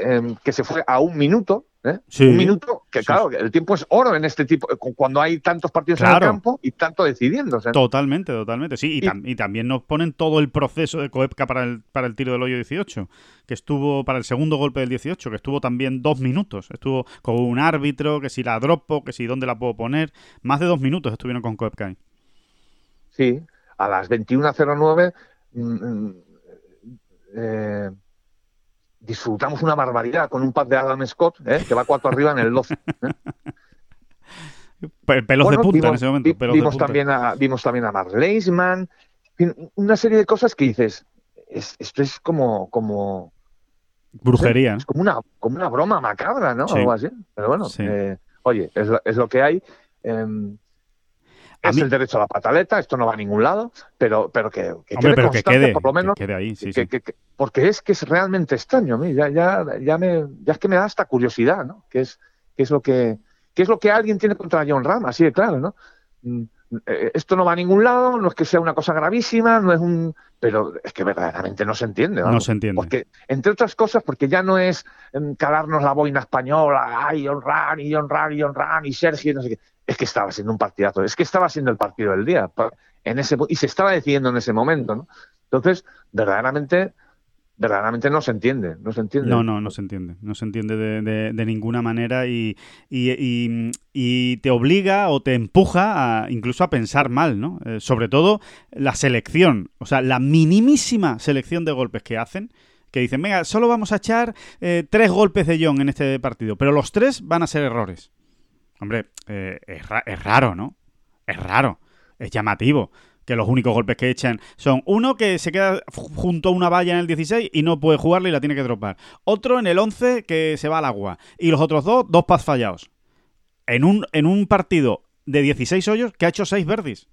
em, que se fue a un minuto, ¿eh? un minuto, que claro, el tiempo es oro en este tipo, cuando hay tantos partidos en el campo y tanto decidiendo. Totalmente, totalmente, sí. Y, también nos ponen todo el proceso de Coepka para el, para el tiro del hoyo 18, que estuvo para el segundo golpe del 18, que estuvo también dos minutos. Estuvo con un árbitro, que si la dropo, que si dónde la puedo poner. Más de dos minutos estuvieron con Coepka Sí, a las 21.09. Mm, mm, eh, disfrutamos una barbaridad con un pad de Adam Scott, ¿eh? que va cuatro arriba en el 12. ¿eh? Pelos de punta en ese momento. vimos, También a, vimos también a Mark Leisman, una serie de cosas que dices, esto es como... como Brujería. Es como una, como una broma macabra, ¿no? Algo así. Pero bueno, eh, oye, es lo, es lo, que hay. Em, es el derecho a la pataleta, esto no va a ningún lado, pero, pero que, quede constante, por lo menos. ahí, sí, porque es que es realmente extraño a mí, ya, ya, ya, me, ya es que me da hasta curiosidad, ¿no? ¿Qué es, qué es, lo, que, qué es lo que alguien tiene contra John Ram? Así de claro, ¿no? Mm, eh, esto no va a ningún lado, no es que sea una cosa gravísima, no es un. Pero es que verdaderamente no se entiende. No se entiende. Porque, entre otras cosas, porque ya no es em, calarnos la boina española, ay, John Ram, y John Ram, y John Ram, y Sergio, no sé qué es que estaba siendo un partidazo, es que estaba siendo el partido del día en ese, y se estaba decidiendo en ese momento. ¿no? Entonces, verdaderamente, verdaderamente no se entiende, no se entiende. No, no, no se entiende, no se entiende de, ninguna manera y, y, te obliga o te empuja a, incluso a pensar mal, ¿no? Eh, sobre todo la selección, o sea, la minimísima selección de golpes que hacen que dicen, venga, solo vamos a echar eh, tres golpes de John en este partido, pero los tres van a ser errores. Hombre, eh, es, raro, ¿no? Es raro, es llamativo que los únicos golpes que echan son uno que se queda junto a una valla en el 16 y no puede jugarle y la tiene que dropar. Otro en el 11 que se va al agua. Y los otros dos, dos pads fallados. En un, en un partido de 16 hoyos que ha hecho 6 verdis.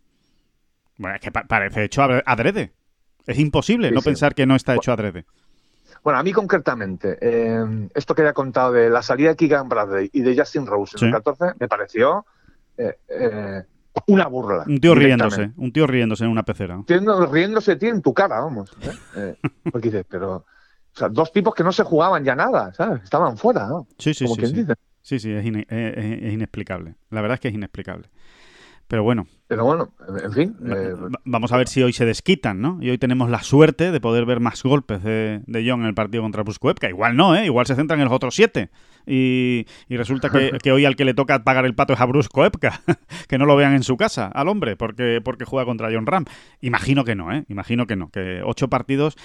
Bueno, es que parece hecho adrede. Es imposible no pensar que no está hecho adrede. Bueno, a mí concretamente, eh, esto que había contado de la salida de Keegan Bradley y de Justin Rose en el 14 me pareció eh, eh, una burla. Un tío riéndose, un tío riéndose en una pecera. riéndose tío en tu cara, vamos. porque dices, pero... O sea, dos tipos que no se jugaban ya nada, ¿sabes? Estaban fuera, ¿no? Sí, sí, sí. Sí, sí, es, es inexplicable. La verdad es que es inexplicable. Pero bueno. Pero bueno, en fin. Eh, vamos a ver si hoy se desquitan, ¿no? Y hoy tenemos la suerte de poder ver más golpes de, de John en el partido contra que Igual no, ¿eh? Igual se centran en los otros siete. Y, resulta que, hoy al que le toca pagar el pato es a Koepka. que no lo vean en su casa, al hombre, porque, porque juega contra John Ram. Imagino que no, ¿eh? Imagino que no. Que ocho partidos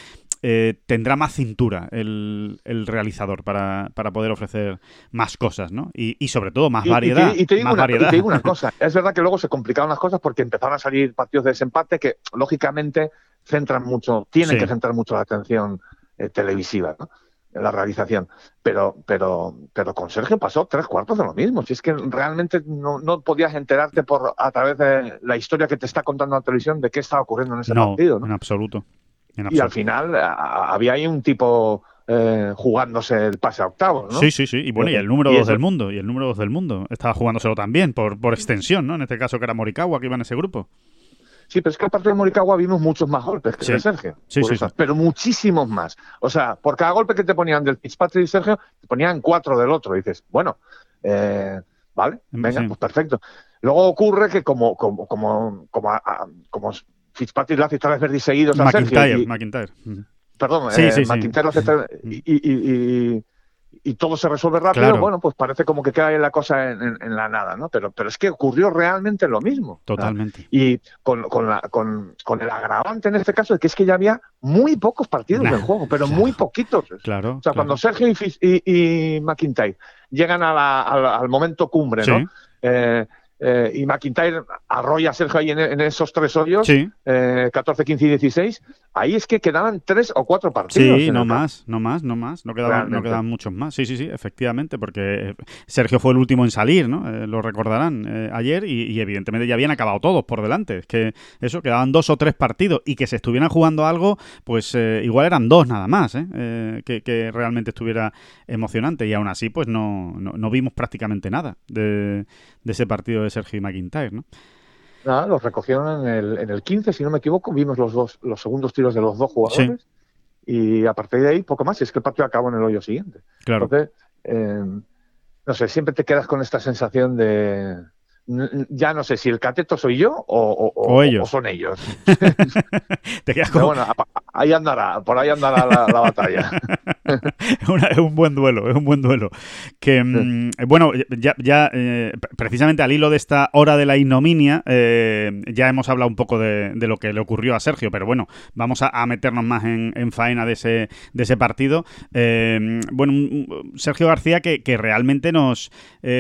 eh, tendrá más cintura el, realizador para, poder ofrecer más cosas, ¿no? Y, sobre todo más variedad. Y, te, digo una, cosa, es verdad que luego se complicaron las cosas porque empezaron a salir partidos de desempate que lógicamente centran mucho, tienen que centrar mucho la atención eh, televisiva, ¿no? la realización. Pero, pero, pero con Sergio pasó tres cuartos de lo mismo. Si es que realmente no, no podías enterarte por a través de la historia que te está contando la televisión de qué estaba ocurriendo en ese partido. ¿no? En absoluto y al final había ahí un tipo eh, jugándose el pase a octavos, ¿no? Sí, sí, sí. Y bueno, y el número 2 del mundo. Y el número 2 del mundo estaba jugándoselo también, por, por extensión, ¿no? En este caso que era Morikawa, que iba en ese grupo. Sí, pero es que partido de Morikawa vimos muchos más golpes que de Sergio. Sí, sí, Pero muchísimos más. O sea, por cada golpe que te ponían del Fitzpatrick y Sergio, te ponían cuatro del otro. Y dices, bueno, eh, vale, venga, pues perfecto. Luego ocurre que como, como, como, como, como Fitzpatrick lo hace tres veces seguidos a Sergio. McIntyre. Perdón, eh, McIntyre lo hace y, y y todo se resuelve rápido, bueno, pues parece como que queda la cosa en, la nada, ¿no? Pero, pero es que ocurrió realmente lo mismo. Totalmente. Y con, con, la, con, con, el agravante en este caso de que es que ya había muy pocos partidos del juego, pero muy poquitos. Claro. O sea, cuando Sergio y, y, McIntyre llegan al, momento cumbre, ¿no? Eh, eh, y McIntyre arrolla a Sergio ahí en, esos tres hoyos, sí. 14, eh, 15 y 16, ahí es que quedaban tres o cuatro partidos. Sí, no más, no más, no más, no quedaban, no quedaban muchos más. Sí, sí, sí, efectivamente, porque Sergio fue el último en salir, ¿no? Eh, lo recordarán ayer y, evidentemente ya habían acabado todos por delante. Es que eso, quedaban dos o tres partidos y que se estuvieran jugando algo, pues igual eran dos nada más, que, que, realmente estuviera emocionante y aún así, pues no, no, no vimos prácticamente nada de, de ese partido de Sergio y McIntyre, ¿no? Nada, los recogieron en el, en el 15, si no me equivoco, vimos los dos, los segundos tiros de los dos jugadores y a partir de ahí poco más, y es que el partido acabó en el hoyo siguiente. Claro. Entonces, eh, no sé, siempre te quedas con esta sensación de, ya no sé si el cateto soy yo o, ellos. son ellos. Te quedas como... bueno, ahí andará, por ahí andará la, batalla. es un buen duelo, es un buen duelo. Que, mm, bueno, ya, ya eh, precisamente al hilo de esta hora de la ignominia, eh, ya hemos hablado un poco de, lo que le ocurrió a Sergio, pero bueno, vamos a, meternos más en, faena de ese, de ese partido. Eh, bueno, Sergio García que, realmente nos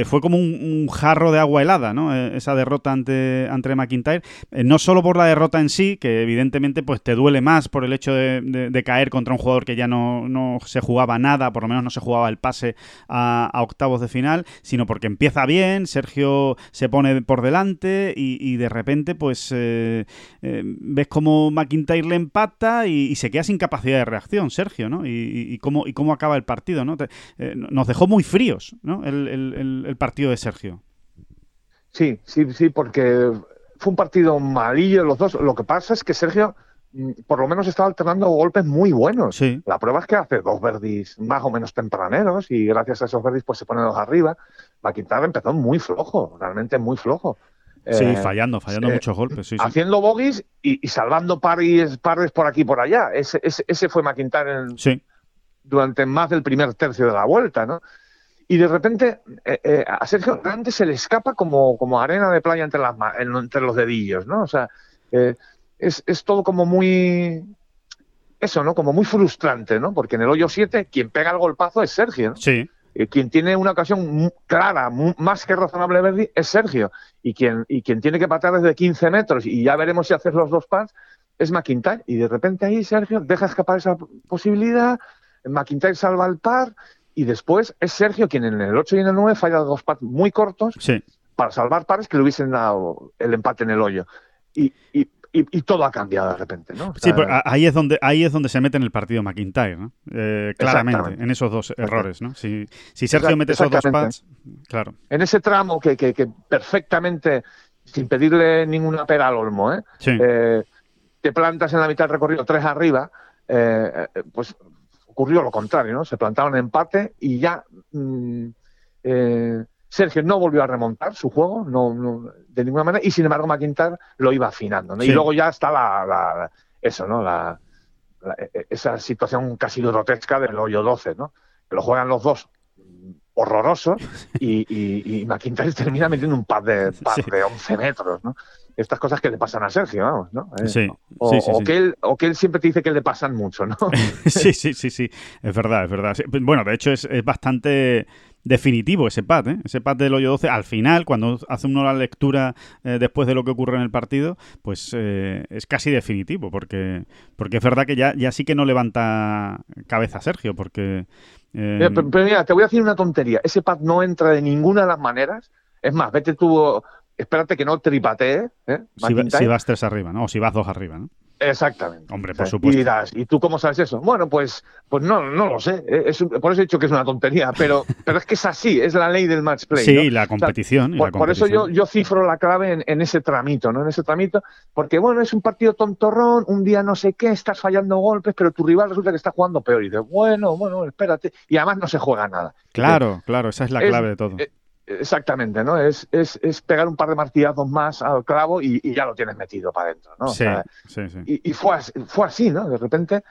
fue como un jarro de agua helada, ¿no? Esa derrota ante, ante McIntyre, no solo por la derrota en sí, que evidentemente pues te duele más por el hecho de, caer contra un jugador que ya no, se jugaba nada, por lo menos no se jugaba el pase a, octavos de final, sino porque empieza bien, Sergio se pone por delante y, de repente pues eh, ves como McIntyre le empata y, se queda sin capacidad de reacción, Sergio, ¿no? Y, cómo, y cómo acaba el partido, ¿no? nos dejó muy fríos, ¿no? el partido de Sergio. Sí, sí, sí, porque fue un partido malillo los dos. Lo que pasa es que Sergio por lo menos estaba alternando golpes muy buenos. Sí. La prueba es que hace dos verdis más o menos tempraneros y gracias a esos verdis pues se ponen los arriba. McIntyre empezó muy flojo, realmente muy flojo. Sí, eh, fallando, fallando muchos golpes. Sí, haciendo bogies y, salvando pares, pares por aquí y por allá. Ese, ese, fue McIntyre durante más del primer tercio de la vuelta, ¿no? y de repente eh, eh, a Sergio realmente se le escapa como, como arena de playa entre, las, entre los dedillos, ¿no? O sea, eh, es, es, todo como muy... Eso, ¿no? Como muy frustrante, ¿no? Porque en el hoyo 7 quien pega el golpazo es Sergio, ¿no? Sí. quien tiene una ocasión clara, más que razonable Verdi, es Sergio. Y quien, y quien tiene que patar desde 15 metros, y ya veremos si haces los dos pads, es McIntyre. Y de repente ahí Sergio deja escapar esa posibilidad, McIntyre salva el par y después es Sergio quien en el 8 y en el 9 falla dos pads muy cortos para salvar pares que le hubiesen dado el empate en el hoyo. Y, todo ha cambiado de repente, ¿no? sí, ahí es donde ahí es donde se mete en el partido McIntyre, ¿no? Eh, claramente, en esos dos errores, ¿no? Si, Sergio mete esos dos pads, claro. En ese tramo que, perfectamente, sin pedirle ninguna pera al olmo, ¿eh? ¿eh? te plantas en la mitad del recorrido tres arriba, eh, pues ocurrió lo contrario, ¿no? Se plantaron empate y ya mm, eh, Sergio no volvió a remontar su juego, no, de ninguna manera, y sin embargo McIntyre lo iba afinando, ¿no? Y luego ya está la, eso, ¿no? La, e, esa situación casi grotesca del hoyo 12, ¿no? Que lo juegan los dos horrorosos y, y, McIntyre termina metiendo un par de, par de 11 metros, ¿no? Estas cosas que le pasan a Sergio, vamos, ¿no? Eh, sí, o, sí, sí, o, que él, o que él siempre te dice que le pasan mucho, ¿no? sí, sí, sí, sí, es verdad, es verdad. Bueno, de hecho es, es bastante definitivo ese pad, ¿eh? ese pad del hoyo 12. Al final, cuando hace uno la lectura eh, después de lo que ocurre en el partido, pues eh, es casi definitivo, porque, porque es verdad que ya, ya sí que no levanta cabeza Sergio, porque... Pero, pero, mira, te voy a decir una tontería. Ese pad no entra de ninguna de las maneras. Es más, vete tú espérate que no tripatee. ¿eh? Si, vas tres arriba, ¿no? O si vas dos arriba, ¿no? Exactamente. Hombre, por supuesto. Y dirás, ¿y tú cómo sabes eso? Bueno, pues, pues no, no lo sé. Es, por eso he dicho que es una tontería, pero, pero es que es así, es la ley del match play. Sí, la competición. por, eso yo, yo cifro la clave en, ese tramito, ¿no? En ese tramito, porque bueno, es un partido tontorrón, un día no sé qué, estás fallando golpes, pero tu rival resulta que está jugando peor. Y dices, bueno, bueno, espérate. Y además no se juega nada. Claro, claro, esa es la clave de todo. Eh, Exactamente, ¿no? Es, es, es, pegar un par de martillazos más al clavo y, ya lo tienes metido para adentro, ¿no? Sí, sí, sí. Y, fue, así, fue así, ¿no? De repente,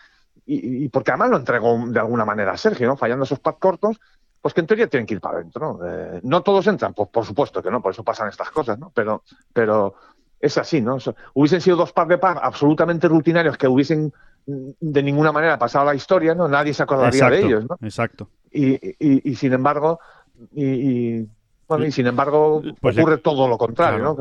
y, porque además lo entregó de alguna manera a Sergio, ¿no? Fallando esos pads cortos, pues que en teoría tienen que ir para adentro, ¿no? Eh, no todos entran, pues por supuesto que no, por eso pasan estas cosas, ¿no? Pero, pero es así, ¿no? hubiesen sido dos par de par absolutamente rutinarios que hubiesen de ninguna manera pasado la historia, ¿no? Nadie se acordaría de ellos, ¿no? Exacto. Y, sin embargo, y, bueno, y sin embargo pues ocurre todo lo contrario, ¿no?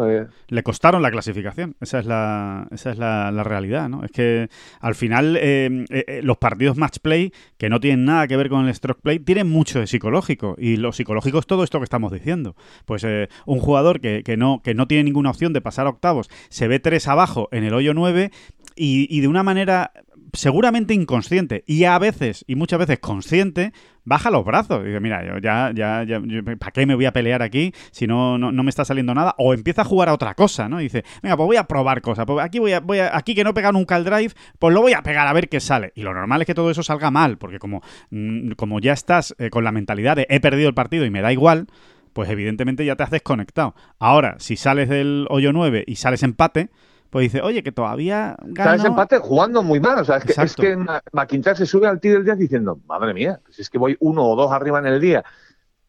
Le costaron la clasificación, esa es la, esa es la, realidad, ¿no? Es que al final eh, eh, eh, los partidos match play, que no tienen nada que ver con el stroke play, tienen mucho de psicológico. Y lo psicológico es todo esto que estamos diciendo. Pues un jugador que, que, no, que no tiene ninguna opción de pasar a octavos, se ve tres abajo en el hoyo 9 y, y de una manera seguramente inconsciente y a veces, y muchas veces consciente, baja los brazos. Dice, mira, yo ya, ya, ya ¿para qué me voy a pelear aquí si no, no, me está saliendo nada? O empieza a jugar a otra cosa, ¿no? Y dice, venga, pues voy a probar cosas. Pues aquí voy a, voy a, aquí que no pegan un call drive, pues lo voy a pegar a ver qué sale. Y lo normal es que todo eso salga mal, porque como, mm, como ya estás eh, con la mentalidad de he perdido el partido y me da igual, pues evidentemente ya te has desconectado. Ahora, si sales del hoyo 9 y sales empate, pues dice, oye, que todavía gano... Está empate jugando muy mal. O sea, es que, es que McIntyre se sube al tiro del día diciendo, madre mía, si es que voy uno o dos arriba en el día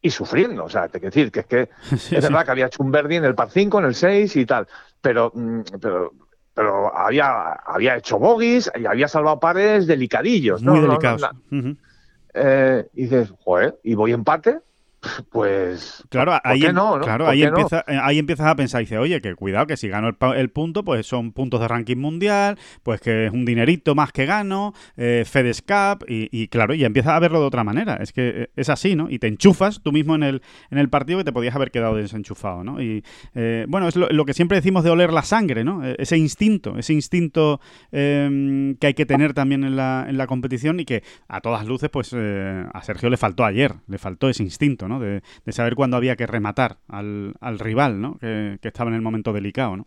y sufriendo. O sea, te quiero decir que es que es verdad que había hecho un Verdi en el par 5, en el 6 y tal, pero, mm, pero, pero había, había hecho bogies y había salvado pares delicadillos. Muy delicados. Eh, y dices, joder, y voy empate, pues claro ahí em- no, claro ahí empieza eh, ahí empiezas a pensar y dices oye que cuidado que si gano el, punto pues son puntos de ranking mundial pues que es un dinerito más que gano eh, FedEx Cup y, claro y empiezas a verlo de otra manera. Es que eh, es así no y te enchufas tú mismo en el en el partido que te podías haber quedado desenchufado no y bueno es lo, que siempre decimos de oler la sangre no ese instinto ese instinto em, que hay que tener también en la, en la competición y que a todas luces pues a Sergio le faltó ayer le faltó ese instinto de, saber cuándo había que rematar al, rival, ¿no? Que, estaba en el momento delicado, ¿no?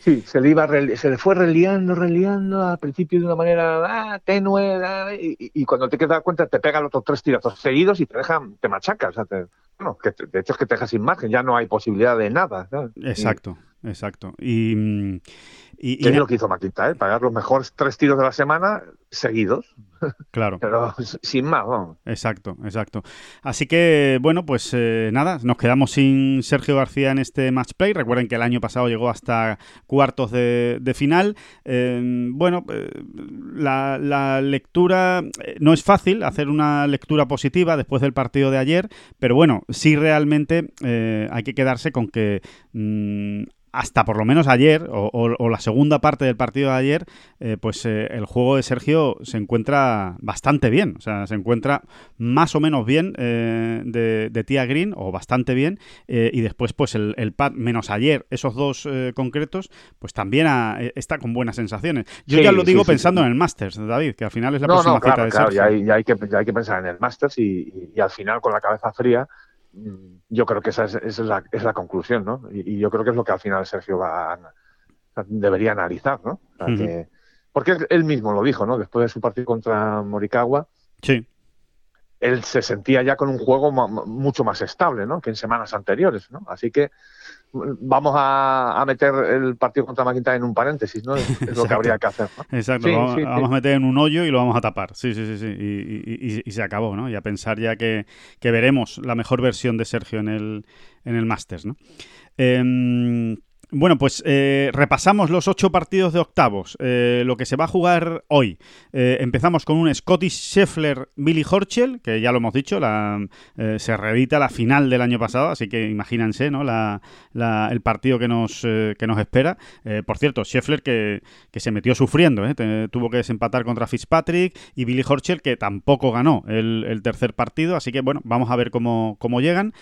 Sí, se le, iba se le fue reliando, reliando al principio de una manera ah, tenue, ah, y, cuando te quedas cuenta te pegan los otros tres tiros seguidos y te dejan, te machacas. bueno, que de hecho es que te dejas sin margen, ya no hay posibilidad de nada. Exacto, exacto. Y, y, es lo que hizo Maquita, ¿eh? pagar los mejores tres tiros de la semana seguidos. Claro. Pero sin más, Exacto, exacto. Así que, bueno, pues eh, nada, nos quedamos sin Sergio García en este match play. Recuerden que el año pasado llegó hasta cuartos de, final. Eh, bueno, eh, la, lectura no es fácil hacer una lectura positiva después del partido de ayer, pero bueno, sí realmente hay que quedarse con que mm, hasta por lo menos ayer, o, la segunda parte del partido de ayer, eh, pues eh, el juego de Sergio se encuentra bastante bien. O sea, se encuentra más o menos bien eh, de, de, Tía Green, o bastante bien. y después, pues el, el, pad, menos ayer, esos dos concretos, pues también está con buenas sensaciones. Yo ya lo digo pensando en el Masters, David, que al final es la próxima cita de Sergio. Ya hay, que, hay que pensar en el Masters y, y al final con la cabeza fría Mm, yo creo que esa es, la, es la, conclusión, ¿no? Y, yo creo que es lo que al final Sergio va debería analizar, ¿no? porque él mismo lo dijo, ¿no? Después de su partido contra Morikawa, sí. él se sentía ya con un juego mucho más estable, ¿no? Que en semanas anteriores, ¿no? Así que vamos a, meter el partido contra McIntyre en un paréntesis, ¿no? Es, lo que habría que hacer. Exacto, vamos, a meter en un hoyo y lo vamos a tapar. Sí, sí, sí, sí. Y, se acabó, ¿no? Y a pensar ya que, veremos la mejor versión de Sergio en el, en el Masters, ¿no? Em, bueno, pues eh, repasamos los ocho partidos de octavos, eh, lo que se va a jugar hoy. Eh, empezamos con un Scottish Scheffler Billy Horchel, que ya lo hemos dicho, la, se reedita la final del año pasado, así que imagínense ¿no? La, el partido que nos, que nos espera. por cierto, Scheffler que, que, se metió sufriendo, tuvo que desempatar contra Fitzpatrick y Billy Horchel que tampoco ganó el, el, tercer partido, así que bueno, vamos a ver cómo, cómo llegan.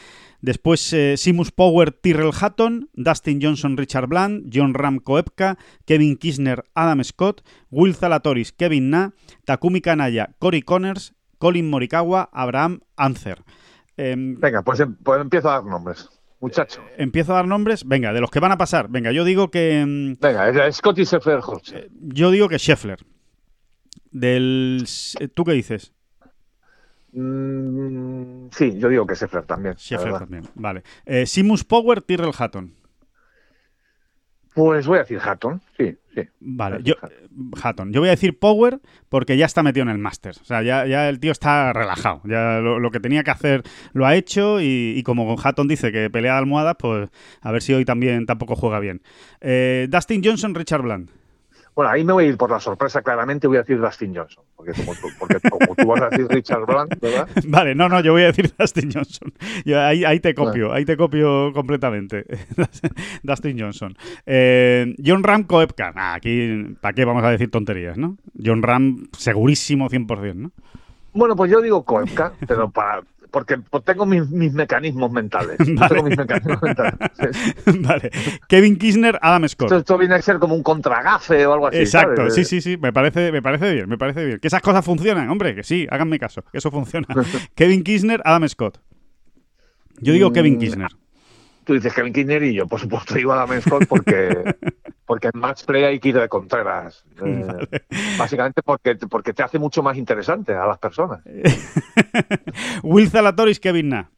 Después eh, Simus Power, Tyrrell Hatton, Dustin Johnson, Richard Bland, John Ram Koepka, Kevin Kisner, Adam Scott, Will Zalatoris, Kevin Na, Takumi Kanaya, Cory Connors, Colin Morikawa, Abraham Anzer. Em, Venga, pues, em, pues empiezo a dar nombres. Muchacho. Eh, empiezo a dar nombres. Venga, de los que van a pasar. Venga, yo digo que. Em, Venga, Scotty Scheffler. Eh, yo digo que Scheffler. Del. ¿Tú qué dices? Mm, sí, yo digo que Scheffler también. Scheffler también, vale. Eh, Simus Power, Tyrrell Hatton. Pues voy a decir Hatton, sí, sí. Vale, yo Hatton. Yo voy a decir Power porque ya está metido en el Masters. O sea, ya, el tío está relajado. Ya lo, que tenía que hacer lo ha hecho y, como Hatton dice que pelea de almohadas, pues a ver si hoy también tampoco juega bien. Eh, Dustin Johnson, Richard Bland. Bueno, ahí me voy a ir por la sorpresa, claramente voy a decir Dustin Johnson, porque como tú, porque como tú vas a decir Richard Bland, ¿verdad? Vale, no, no, yo voy a decir Dustin Johnson. ahí, te copio, ahí te copio completamente. Dustin Johnson. Eh, John Ram Koepka. aquí, ¿para qué vamos a decir tonterías, no? John Ram segurísimo 100%, ¿no? Bueno, pues yo digo Koepka, pero para, porque tengo mis, mecanismos mentales. Tengo mis mecanismos mentales. vale. Kevin Kirchner, Adam Scott. Esto, viene a ser como un contragafe o algo así. Exacto, sí, sí, sí. Me parece, me parece bien, me parece bien. Que esas cosas funcionan, hombre, que sí, háganme caso, que eso funciona. Kevin Kirchner, Adam Scott. Yo digo Kevin mm, Kirchner. Tú dices Kevin Kirchner y yo, por supuesto, digo Adam Scott porque, porque en match play hay que ir de Contreras. Eh, básicamente porque, porque te hace mucho más interesante a las personas. Will Zalatoris, Kevin Na.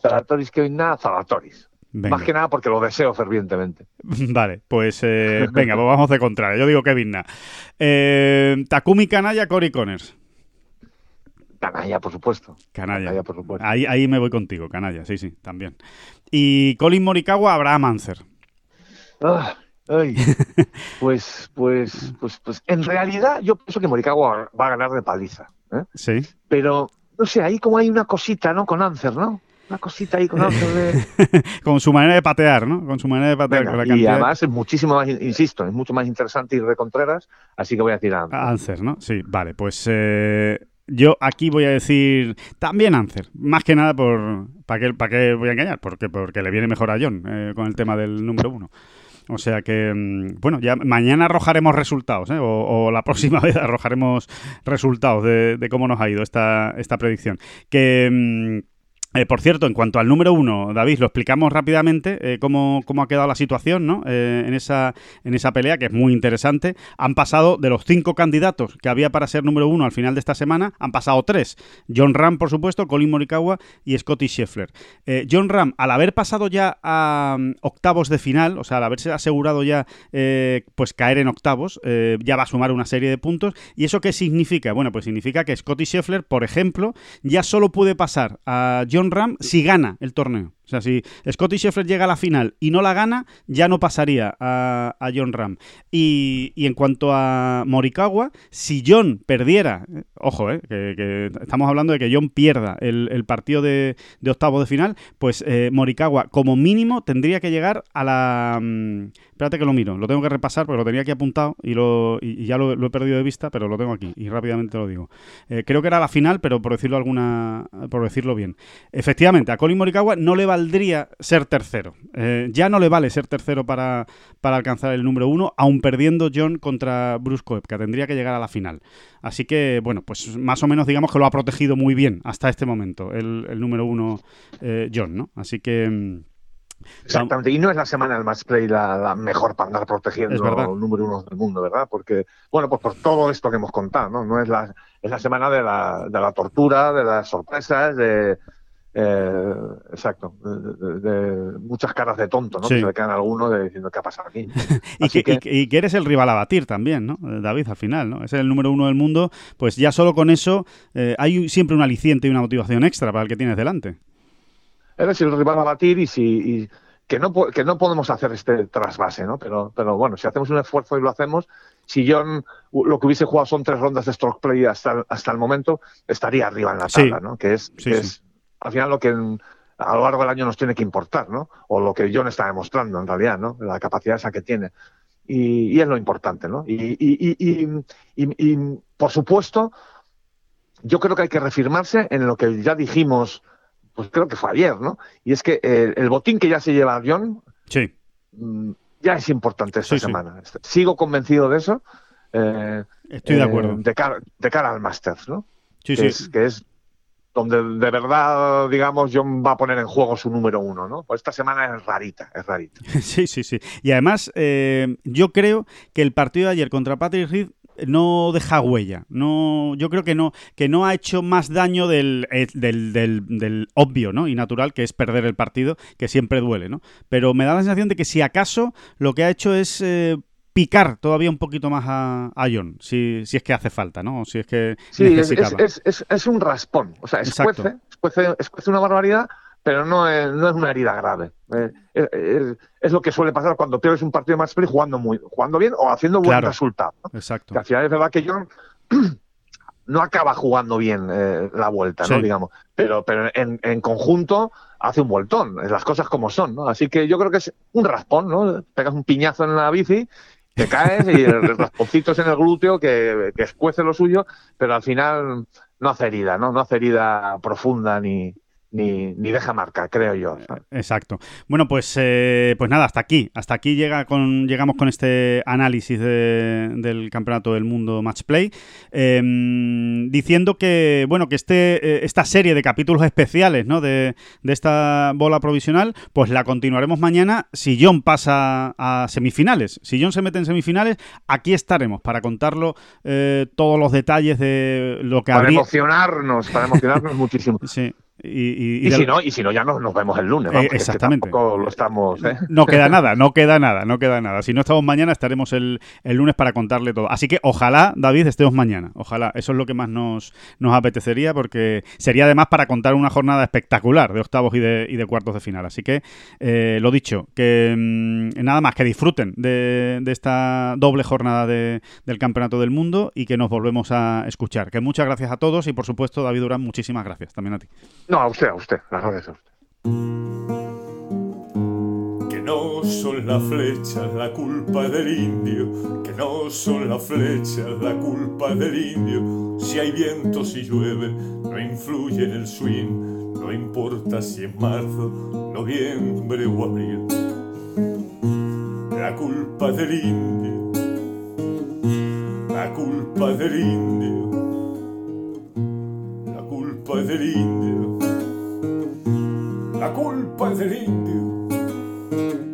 Zalatoris, Kevin Na, Zalatoris. Más que nada porque lo deseo fervientemente. Vale, pues eh, venga, pues vamos de contrario. Yo digo Kevin Na. Eh, Takumi Kanaya, Cory Connors. Canalla, por supuesto. Canalla. por supuesto. Ahí, ahí me voy contigo, canalla, sí, sí, también. Y Colin Morikawa, Abraham Anser. Ah, pues, pues, pues, pues, en realidad yo pienso que Morikawa va a ganar de paliza. ¿eh? Sí. Pero, no sé, ahí como hay una cosita, ¿no? Con Anser, ¿no? Una cosita ahí con Anser de... con su manera de patear, ¿no? Con su manera de patear. y además es muchísimo más, insisto, es mucho más interesante ir de Contreras, así que voy a decir a Anser. Anser, ¿no? Sí, vale, pues... Eh, yo aquí voy a decir también Anser, más que nada por para qué, para qué voy a engañar, porque porque le viene mejor a John eh, con el tema del número uno. O sea que, mm, bueno, ya mañana arrojaremos resultados, ¿eh? o, la próxima vez arrojaremos resultados de, de, cómo nos ha ido esta, esta predicción. Que mm, eh, por cierto, en cuanto al número uno, David, lo explicamos rápidamente eh, cómo, ha quedado la situación ¿no? Eh, en, esa, en esa pelea, que es muy interesante. Han pasado de los cinco candidatos que había para ser número uno al final de esta semana, han pasado tres. John Ram, por supuesto, Colin Morikawa y Scotty Scheffler. John Ram, al haber pasado ya a mm, octavos de final, o sea, al haberse asegurado ya pues caer en octavos, ya va a sumar una serie de puntos. ¿Y eso qué significa? Bueno, pues significa que Scotty Scheffler, por ejemplo, ya solo puede pasar a John Ram si gana el torneo. Sea, si Scotty Scheffler llega a la final y no la gana, ya no pasaría a, John Ram. Y, en cuanto a Morikawa, si John perdiera, eh, ojo, eh, que, estamos hablando de que John pierda el, partido de, octavo de final, pues eh, Morikawa como mínimo tendría que llegar a la... Mm, espérate que lo miro, lo tengo que repasar porque lo tenía aquí apuntado y, lo, y, ya lo, he perdido de vista, pero lo tengo aquí y rápidamente lo digo. creo que era la final, pero por decirlo alguna, por decirlo bien. Efectivamente, a Colin Morikawa no le va valdría ser tercero. Eh, ya no le vale ser tercero para, para alcanzar el número uno, aun perdiendo John contra Bruce que Tendría que llegar a la final. Así que, bueno, pues más o menos digamos que lo ha protegido muy bien hasta este momento el, número uno eh, John, ¿no? Así que... Mm, Exactamente, y no es la semana del match play la, mejor para andar protegiendo el número uno del mundo, ¿verdad? Porque, bueno, pues por todo esto que hemos contado, ¿no? No es la, es la semana de la, de la tortura, de las sorpresas, de, eh, exacto, de, muchas caras de tonto, ¿no? Que se le quedan algunos de diciendo qué ha pasado aquí. y, que, eres el rival a batir también, ¿no? David, al final, ¿no? Es el número uno del mundo, pues ya solo con eso eh, hay siempre un aliciente y una motivación extra para el que tienes delante. Eres el rival a batir y si... que no, que no podemos hacer este trasvase, ¿no? Pero, pero bueno, si hacemos un esfuerzo y lo hacemos, si John lo que hubiese jugado son tres rondas de stroke play hasta, hasta el momento, estaría arriba en la tabla, ¿no? Que es, que es al final lo que a lo largo del año nos tiene que importar, ¿no? O lo que John está demostrando en realidad, ¿no? La capacidad esa que tiene. Y, es lo importante, ¿no? Y, y, por supuesto, yo creo que hay que reafirmarse en lo que ya dijimos pues creo que fue ayer, ¿no? Y es que el botín que ya se lleva John sí. Mm, ya es importante esta semana. Sigo convencido de eso. Eh, Estoy de acuerdo. de, cara, de, cara, al Masters, ¿no? Sí, que sí. Es, que es donde de verdad, digamos, John va a poner en juego su número uno, ¿no? Pues esta semana es rarita, es rarita. Sí, sí, sí. Y además, eh, yo creo que el partido de ayer contra Patrick Reed no deja huella. No, yo creo que no, que no ha hecho más daño del, eh, del, del, obvio ¿no? y natural, que es perder el partido, que siempre duele. ¿no? Pero me da la sensación de que si acaso lo que ha hecho es eh, picar todavía un poquito más a, a John, si, si, es que hace falta, ¿no? Si es que sí, es, es, es, es, un raspón. O sea, escuece, escuece, escuece una barbaridad, pero no es, no es una herida grave. Eh, es, lo que suele pasar cuando pierdes un partido de play jugando muy, jugando bien o haciendo buen resultado. Exacto. Que al final es verdad que John no acaba jugando bien eh, la vuelta, ¿no? Digamos. Pero, pero en, en, conjunto hace un vueltón, las cosas como son, ¿no? Así que yo creo que es un raspón, ¿no? Pegas un piñazo en la bici te caes y el rasponcito es en el glúteo que, que escuece lo suyo, pero al final no hace herida, ¿no? No hace herida profunda ni, ni, ni, deja marca, creo yo. Exacto. Bueno, pues, eh, pues nada, hasta aquí. Hasta aquí llega con, llegamos con este análisis de, del Campeonato del Mundo Match Play. Eh, diciendo que, bueno, que este, eh, esta serie de capítulos especiales ¿no? de, de, esta bola provisional, pues la continuaremos mañana si John pasa a semifinales. Si John se mete en semifinales, aquí estaremos para contarlo eh, todos los detalles de lo que para habría... emocionarnos, para emocionarnos muchísimo. Sí. Y, y, y, y si no, y si no, ya nos, nos vemos el lunes. Vamos, eh, exactamente. Es que lo estamos, ¿eh? No queda nada, no queda nada, no queda nada. Si no estamos mañana, estaremos el, el, lunes para contarle todo. Así que ojalá, David, estemos mañana. Ojalá. Eso es lo que más nos, nos apetecería, porque sería además para contar una jornada espectacular de octavos y de, y de cuartos de final. Así que, eh, lo dicho, que mmm, nada más, que disfruten de, de esta doble jornada de, del Campeonato del Mundo y que nos volvemos a escuchar. Que muchas gracias a todos y, por supuesto, David Durán, muchísimas gracias también a ti. No, a usted, a usted, las gracias a usted. Que no son las flechas la culpa del indio, que no son las flechas la culpa del indio. Si hay viento, si llueve, no influye en el swing, no importa si es marzo, noviembre o abril. La culpa del indio, la culpa del indio, la culpa del indio la culpa es del indio.